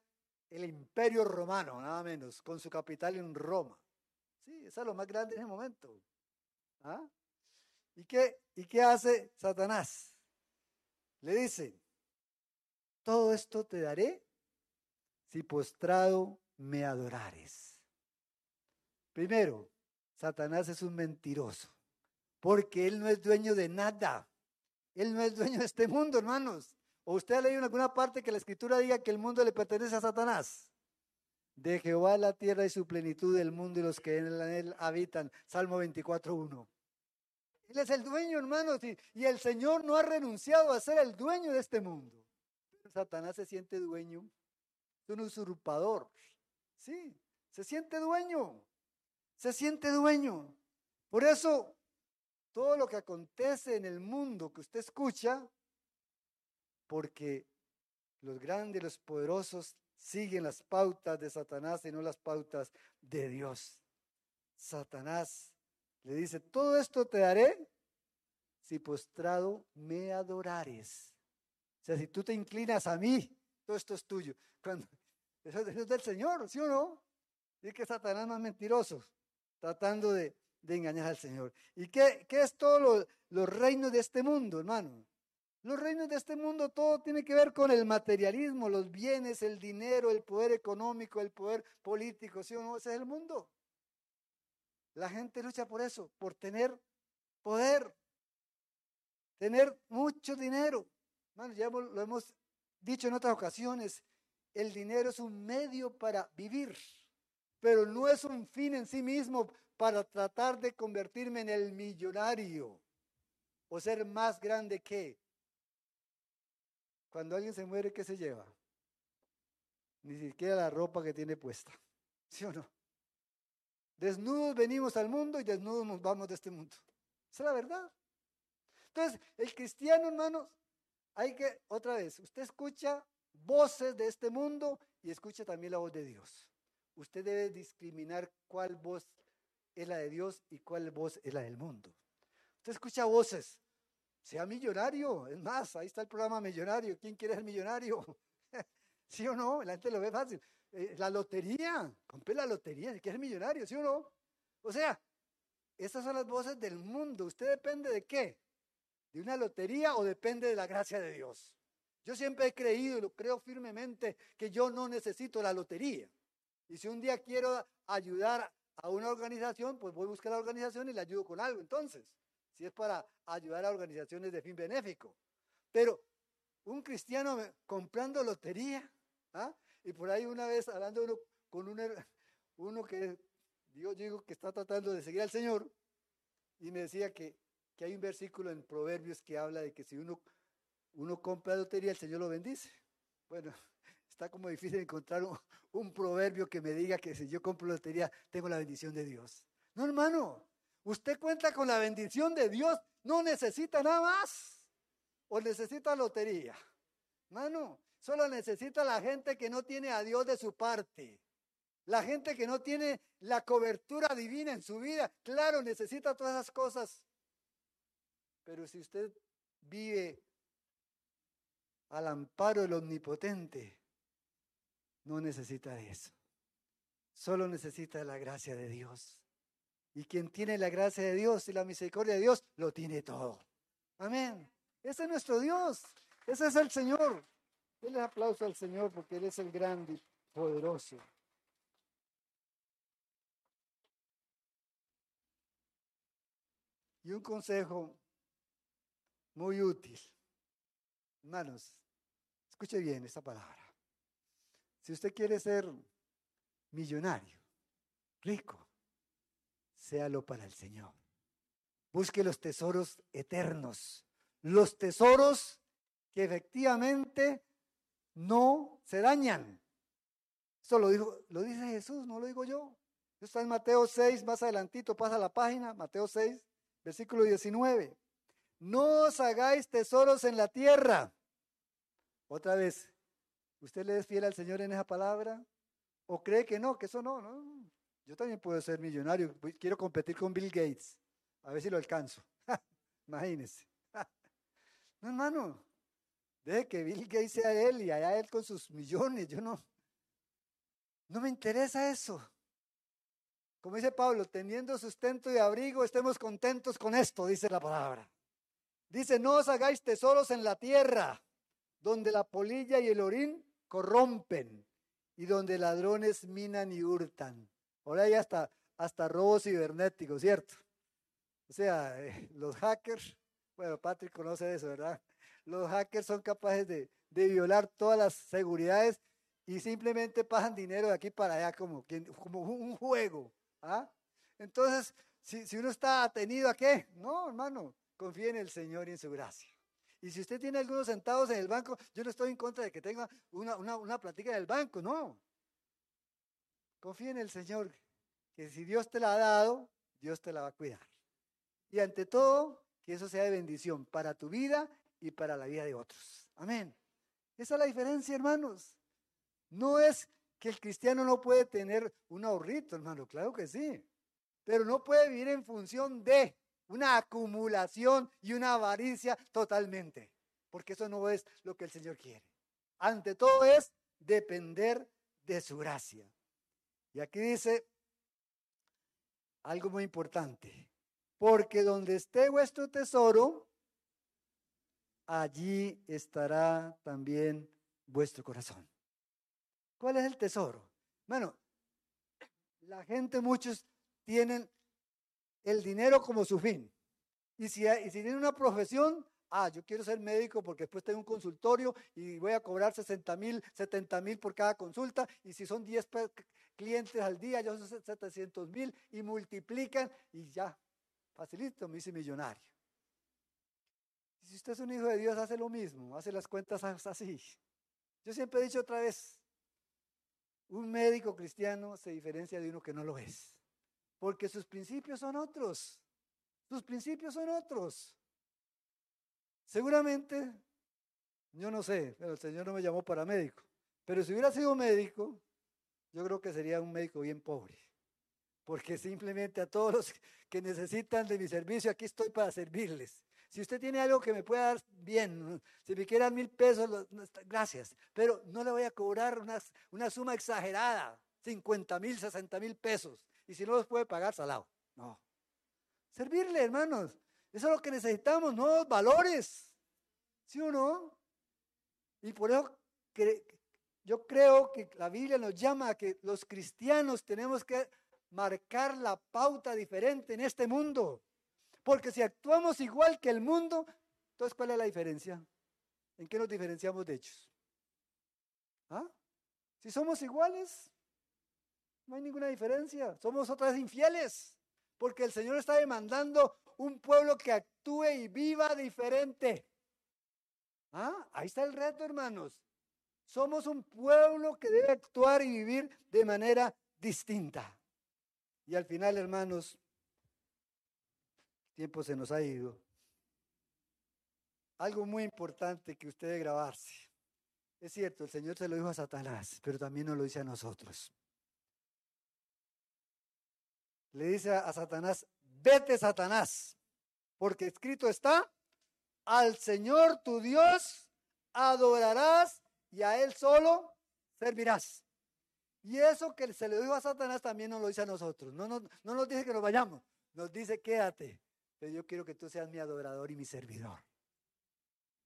el imperio romano, nada menos, con su capital en Roma. Sí, eso es lo más grande en ese momento. ¿Ah? ¿Y, qué, ¿Y qué hace Satanás? Le dice, todo esto te daré si postrado me adorares. Primero, Satanás es un mentiroso, porque él no es dueño de nada. Él no es dueño de este mundo, hermanos. ¿O usted ha leído en alguna parte que la escritura diga que el mundo le pertenece a Satanás? De Jehová la tierra y su plenitud, del mundo y los que en él habitan. Salmo 24.1. Él es el dueño, hermanos, y, el Señor no ha renunciado a ser el dueño de este mundo. Satanás se siente dueño, es un usurpador. Sí, se siente dueño, se siente dueño. Por eso, todo lo que acontece en el mundo que usted escucha, porque los grandes, los poderosos siguen las pautas de Satanás y no las pautas de Dios. Satanás le dice, todo esto te daré si postrado me adorares. O sea, si tú te inclinas a mí, todo esto es tuyo. Cuando, eso, es del Señor, ¿sí o no? Y que Satanás es mentiroso, tratando de, engañar al Señor. ¿Y qué, qué es todo los reinos de este mundo, hermano? Los reinos de este mundo todo tiene que ver con el materialismo, los bienes, el dinero, el poder económico, el poder político, ¿sí o no? Ese es el mundo. La gente lucha por eso, por tener poder, tener mucho dinero. ya lo hemos dicho en otras ocasiones, el dinero es un medio para vivir, pero no es un fin en sí mismo para tratar de convertirme en el millonario o ser más grande que cuando alguien se muere, ¿qué se lleva? Ni siquiera la ropa que tiene puesta. ¿Sí o no? Desnudos venimos al mundo y desnudos nos vamos de este mundo. Esa es la verdad. Entonces, el cristiano, hermanos, hay que, otra vez, usted escucha voces de este mundo y escucha también la voz de Dios. Usted debe discriminar cuál voz es la de Dios y cuál voz es la del mundo. Usted escucha voces sea millonario. Es más, ahí está el programa Millonario. ¿Quién quiere ser millonario? ¿Sí o no? La gente lo ve fácil. Eh, la lotería, compre la lotería si quiere ser millonario, ¿sí o no? O sea, esas son las voces del mundo. ¿Usted depende de qué? ¿De una lotería o depende de la gracia de Dios? Yo siempre he creído y lo creo firmemente que yo no necesito la lotería. Y si un día quiero ayudar a una organización, pues voy a buscar la organización y le ayudo con algo. Entonces, si es para ayudar a organizaciones de fin benéfico. Pero un cristiano comprando lotería, ¿ah? y por ahí una vez hablando con uno, que yo digo que está tratando de seguir al Señor, y me decía que, que hay un versículo en Proverbios que habla de que si uno, uno compra lotería, el Señor lo bendice. Bueno, está como difícil encontrar un, proverbio que me diga que si yo compro lotería, tengo la bendición de Dios. No, hermano, Usted cuenta con la bendición de Dios, no necesita nada más. O necesita lotería. Mano, solo necesita la gente que no tiene a Dios de su parte. La gente que no tiene la cobertura divina en su vida. Claro, necesita todas esas cosas. Pero si usted vive al amparo del omnipotente, no necesita eso. Solo necesita la gracia de Dios. Y quien tiene la gracia de Dios y la misericordia de Dios, lo tiene todo. Amén. Ese es nuestro Dios. Ese es el Señor. Denle aplauso al Señor porque Él es el grande y poderoso. Y un consejo muy útil. Hermanos, escuche bien esta palabra. Si usted quiere ser millonario, rico, séalo para el Señor. Busque los tesoros eternos, los tesoros que efectivamente no se dañan, Esto lo, dijo, lo dice Jesús, no lo digo yo. Esto está en Mateo 6, más adelantito, pasa la página, Mateo 6, versículo 19. No os hagáis tesoros en la tierra. Otra vez, ¿usted le es fiel al Señor en esa palabra? ¿O cree que no, que eso no? no. Yo también puedo ser millonario, quiero competir con Bill Gates, a ver si lo alcanzo. Imagínese. no, hermano, deje que Bill Gates sea él y allá él con sus millones, yo no. No me interesa eso. Como dice Pablo, teniendo sustento y abrigo, estemos contentos con esto, dice la palabra. Dice, no os hagáis tesoros en la tierra, donde la polilla y el orín corrompen y donde ladrones minan y hurtan. Ahora hay hasta, hasta robos cibernéticos, ¿cierto? O sea, eh, los hackers, bueno, Patrick conoce eso, ¿verdad? Los hackers son capaces de, de violar todas las seguridades y simplemente pasan dinero de aquí para allá como, como un juego. ¿Ah? Entonces, si, si uno está atenido a qué, no, hermano, confíe en el Señor y en su gracia. Y si usted tiene algunos centavos en el banco, yo no estoy en contra de que tenga una, una, una plática del banco, no. Confíe en el Señor, que si Dios te la ha dado, Dios te la va a cuidar. Y ante todo, que eso sea de bendición para tu vida y para la vida de otros. Amén. Esa es la diferencia, hermanos. No es que el cristiano no puede tener un ahorrito, hermano, claro que sí, pero no puede vivir en función de una acumulación y una avaricia totalmente, porque eso no es lo que el Señor quiere. Ante todo es depender de su gracia. Y aquí dice algo muy importante, porque donde esté vuestro tesoro, allí estará también vuestro corazón. ¿Cuál es el tesoro? Bueno, la gente, muchos tienen el dinero como su fin. Y si, y si tienen una profesión, ah, yo quiero ser médico porque después tengo un consultorio y voy a cobrar 60 mil, 70 mil por cada consulta. Y si son 10 clientes al día, ya son 700 mil y multiplican y ya, facilito, me hice millonario. Si usted es un hijo de Dios, hace lo mismo, hace las cuentas así. Yo siempre he dicho otra vez, un médico cristiano se diferencia de uno que no lo es, porque sus principios son otros. Sus principios son otros. Seguramente, yo no sé, pero el Señor no me llamó para médico, pero si hubiera sido médico, yo creo que sería un médico bien pobre, porque simplemente a todos los que necesitan de mi servicio, aquí estoy para servirles. Si usted tiene algo que me pueda dar bien, si me quiere dar mil pesos, gracias. Pero no le voy a cobrar una, una suma exagerada, 50 mil, 60 mil pesos. Y si no los puede pagar, salado. No. Servirle, hermanos. Eso es lo que necesitamos, nuevos valores. ¿Sí o no? Y por eso yo creo que la Biblia nos llama a que los cristianos tenemos que marcar la pauta diferente en este mundo. Porque si actuamos igual que el mundo, entonces ¿cuál es la diferencia? ¿En qué nos diferenciamos de ellos? ¿Ah? Si somos iguales, no hay ninguna diferencia. Somos otras infieles. Porque el Señor está demandando un pueblo que actúe y viva diferente. ¿Ah? Ahí está el reto, hermanos. Somos un pueblo que debe actuar y vivir de manera distinta. Y al final, hermanos, tiempo se nos ha ido. Algo muy importante que usted debe grabarse. Es cierto, el Señor se lo dijo a Satanás, pero también nos lo dice a nosotros. Le dice a Satanás, vete Satanás, porque escrito está, al Señor tu Dios adorarás y a Él solo servirás. Y eso que se le dijo a Satanás también nos lo dice a nosotros. No, no, no nos dice que nos vayamos, nos dice quédate, pero yo quiero que tú seas mi adorador y mi servidor.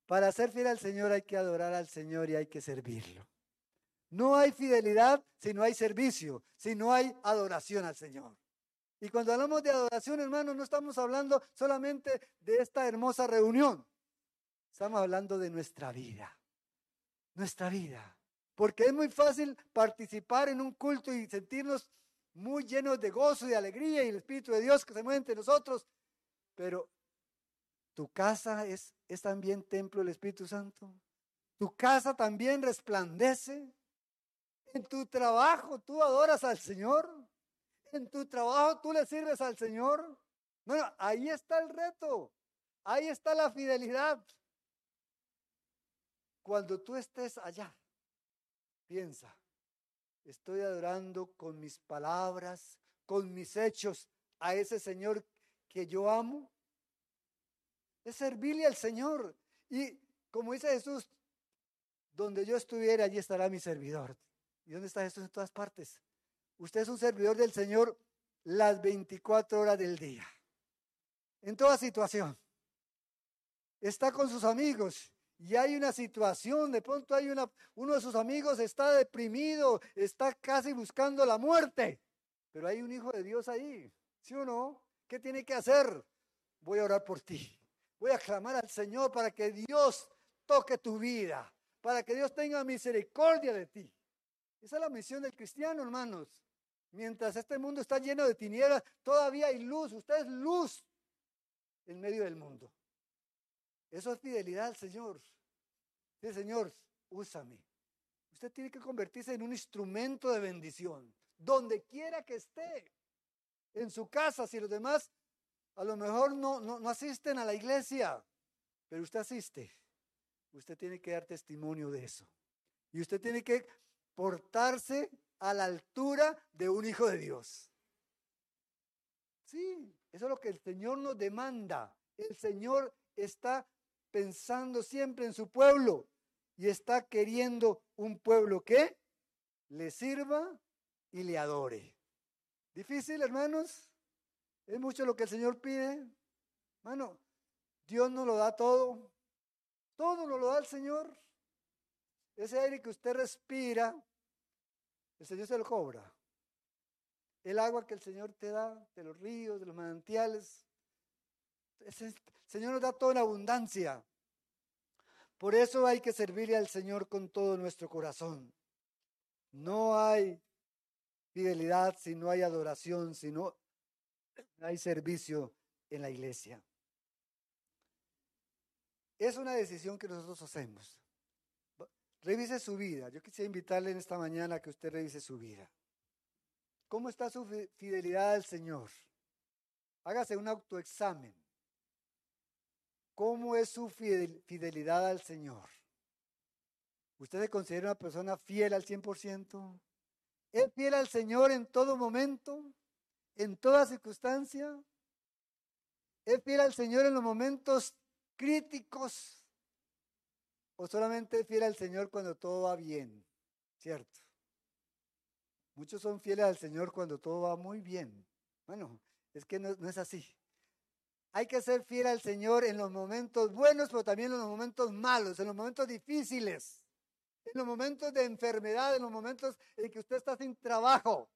Para ser fiel al Señor hay que adorar al Señor y hay que servirlo. No hay fidelidad si no hay servicio, si no hay adoración al Señor. Y cuando hablamos de adoración, hermanos, no estamos hablando solamente de esta hermosa reunión. Estamos hablando de nuestra vida. Nuestra vida. Porque es muy fácil participar en un culto y sentirnos muy llenos de gozo y de alegría y el Espíritu de Dios que se mueve entre nosotros. Pero tu casa es, es también templo del Espíritu Santo. Tu casa también resplandece. En tu trabajo tú adoras al Señor. En tu trabajo tú le sirves al Señor. Bueno, ahí está el reto. Ahí está la fidelidad. Cuando tú estés allá, piensa, estoy adorando con mis palabras, con mis hechos a ese Señor que yo amo. Es servirle al Señor. Y como dice Jesús, donde yo estuviera, allí estará mi servidor. ¿Y dónde está Jesús en todas partes? Usted es un servidor del Señor las 24 horas del día. En toda situación. Está con sus amigos y hay una situación, de pronto hay una, uno de sus amigos está deprimido, está casi buscando la muerte, pero hay un hijo de Dios ahí, ¿sí o no? ¿Qué tiene que hacer? Voy a orar por ti, voy a clamar al Señor para que Dios toque tu vida, para que Dios tenga misericordia de ti. Esa es la misión del cristiano, hermanos. Mientras este mundo está lleno de tinieblas, todavía hay luz. Usted es luz en medio del mundo. Eso es fidelidad al Señor. Sí, Señor, úsame. Usted tiene que convertirse en un instrumento de bendición, donde quiera que esté. En su casa, si los demás a lo mejor no, no, no asisten a la iglesia, pero usted asiste. Usted tiene que dar testimonio de eso. Y usted tiene que portarse a la altura de un hijo de Dios. Sí, eso es lo que el Señor nos demanda. El Señor está pensando siempre en su pueblo y está queriendo un pueblo que le sirva y le adore. ¿Difícil, hermanos? ¿Es mucho lo que el Señor pide? Bueno, Dios nos lo da todo. Todo nos lo da el Señor. Ese aire que usted respira, el Señor se lo cobra. El agua que el Señor te da de los ríos, de los manantiales. El Señor nos da todo en abundancia. Por eso hay que servirle al Señor con todo nuestro corazón. No hay fidelidad si no hay adoración, si no hay servicio en la iglesia. Es una decisión que nosotros hacemos. Revise su vida. Yo quisiera invitarle en esta mañana a que usted revise su vida. ¿Cómo está su fidelidad al Señor? Hágase un autoexamen. ¿Cómo es su fidelidad al Señor? ¿Usted se considera una persona fiel al 100%? ¿Es fiel al Señor en todo momento? ¿En toda circunstancia? ¿Es fiel al Señor en los momentos críticos? ¿O solamente fiel al Señor cuando todo va bien? ¿Cierto? Muchos son fieles al Señor cuando todo va muy bien. Bueno, es que no, no es así. Hay que ser fiel al Señor en los momentos buenos, pero también en los momentos malos, en los momentos difíciles, en los momentos de enfermedad, en los momentos en que usted está sin trabajo,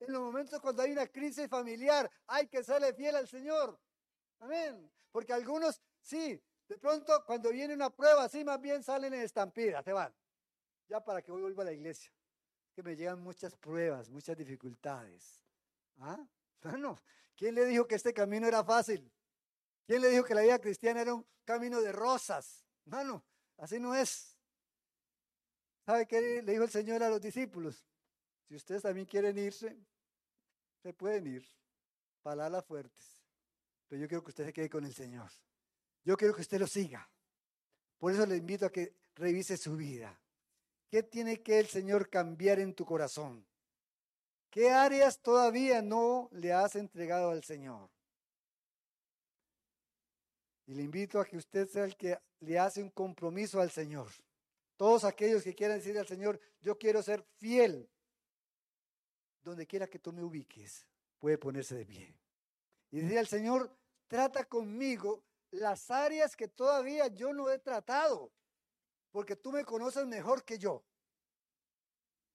en los momentos cuando hay una crisis familiar. Hay que serle fiel al Señor. Amén. Porque algunos, sí, de pronto cuando viene una prueba así, más bien salen en estampida, se van. Ya para que vuelva a la iglesia. Que me llegan muchas pruebas, muchas dificultades. ¿Ah? Bueno, ¿quién le dijo que este camino era fácil? ¿Quién le dijo que la vida cristiana era un camino de rosas? Mano, así no es. ¿Sabe qué le dijo el Señor a los discípulos? Si ustedes también quieren irse, se pueden ir. Palabras fuertes. Pero yo quiero que usted se quede con el Señor. Yo quiero que usted lo siga. Por eso le invito a que revise su vida. ¿Qué tiene que el Señor cambiar en tu corazón? ¿Qué áreas todavía no le has entregado al Señor? Y le invito a que usted sea el que le hace un compromiso al Señor. Todos aquellos que quieran decir al Señor, yo quiero ser fiel. Donde quiera que tú me ubiques, puede ponerse de pie. Y decir al Señor, trata conmigo las áreas que todavía yo no he tratado, porque tú me conoces mejor que yo.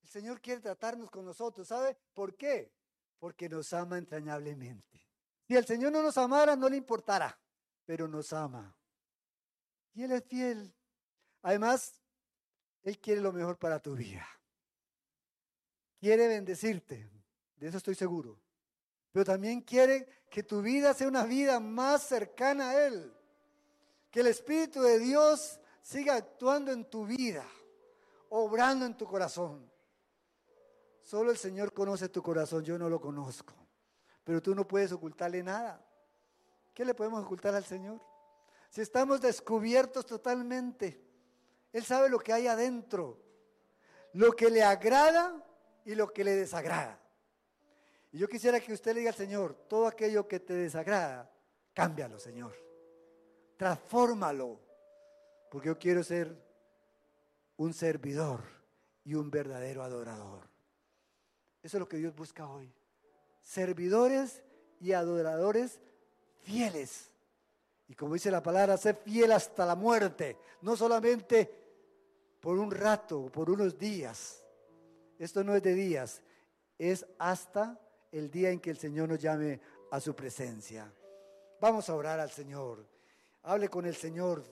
El Señor quiere tratarnos con nosotros, ¿sabe por qué? Porque nos ama entrañablemente. Si el Señor no nos amara, no le importará pero nos ama. Y Él es fiel. Además, Él quiere lo mejor para tu vida. Quiere bendecirte, de eso estoy seguro. Pero también quiere que tu vida sea una vida más cercana a Él. Que el Espíritu de Dios siga actuando en tu vida, obrando en tu corazón. Solo el Señor conoce tu corazón, yo no lo conozco. Pero tú no puedes ocultarle nada. ¿Qué le podemos ocultar al Señor? Si estamos descubiertos totalmente, Él sabe lo que hay adentro, lo que le agrada y lo que le desagrada. Y yo quisiera que usted le diga al Señor, todo aquello que te desagrada, cámbialo, Señor. Transfórmalo, porque yo quiero ser un servidor y un verdadero adorador. Eso es lo que Dios busca hoy. Servidores y adoradores fieles. Y como dice la palabra, ser fiel hasta la muerte. No solamente por un rato, por unos días. Esto no es de días, es hasta el día en que el Señor nos llame a su presencia. Vamos a orar al Señor. Hable con el Señor.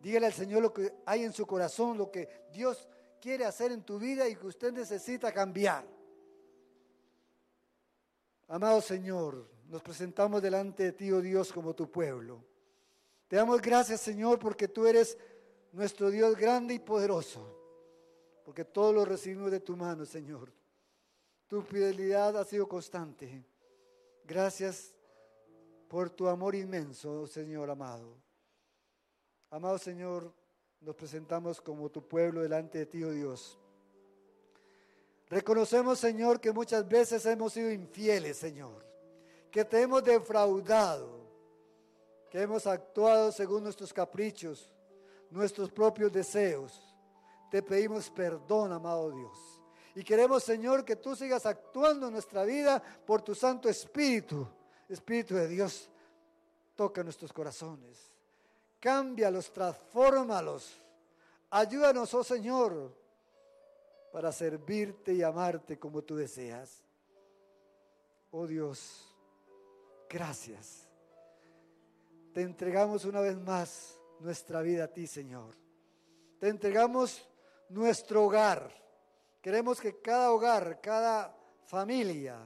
Dígale al Señor lo que hay en su corazón, lo que Dios quiere hacer en tu vida y que usted necesita cambiar. Amado Señor, nos presentamos delante de ti, oh Dios, como tu pueblo. Te damos gracias, Señor, porque tú eres nuestro Dios grande y poderoso, porque todo lo recibimos de tu mano, Señor. Tu fidelidad ha sido constante. Gracias por tu amor inmenso, Señor amado. Amado Señor, nos presentamos como tu pueblo delante de ti, oh Dios. Reconocemos, Señor, que muchas veces hemos sido infieles, Señor, que te hemos defraudado, que hemos actuado según nuestros caprichos, nuestros propios deseos. Te pedimos perdón, amado Dios. Y queremos, Señor, que tú sigas actuando en nuestra vida por tu Santo Espíritu. Espíritu de Dios, toca nuestros corazones cámbialos, transfórmalos. Ayúdanos, oh Señor, para servirte y amarte como tú deseas. Oh Dios, gracias. Te entregamos una vez más nuestra vida a ti, Señor. Te entregamos nuestro hogar. Queremos que cada hogar, cada familia,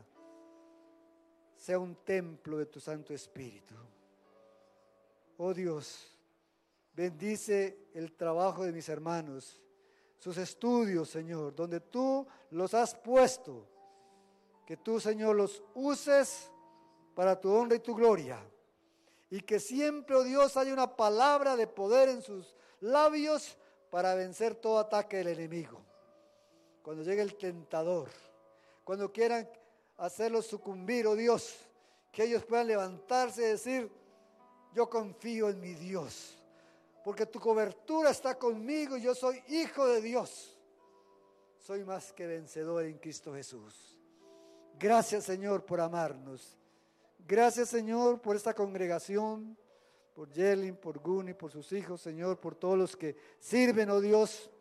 sea un templo de tu Santo Espíritu. Oh Dios, Bendice el trabajo de mis hermanos, sus estudios, Señor, donde tú los has puesto. Que tú, Señor, los uses para tu honra y tu gloria. Y que siempre, oh Dios, haya una palabra de poder en sus labios para vencer todo ataque del enemigo. Cuando llegue el tentador, cuando quieran hacerlos sucumbir, oh Dios, que ellos puedan levantarse y decir, yo confío en mi Dios porque tu cobertura está conmigo y yo soy hijo de Dios. Soy más que vencedor en Cristo Jesús. Gracias Señor por amarnos. Gracias Señor por esta congregación, por Yelin, por Guni, por sus hijos, Señor, por todos los que sirven, oh Dios.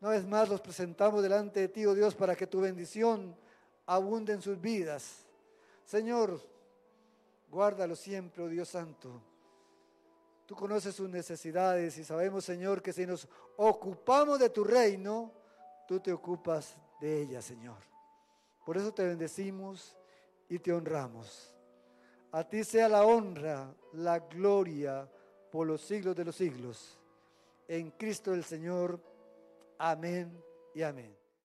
Una vez más los presentamos delante de ti, oh Dios, para que tu bendición abunde en sus vidas. Señor, guárdalo siempre, oh Dios Santo. Tú conoces sus necesidades y sabemos, Señor, que si nos ocupamos de tu reino, tú te ocupas de ella, Señor. Por eso te bendecimos y te honramos. A ti sea la honra, la gloria por los siglos de los siglos. En Cristo el Señor. Amén y amén.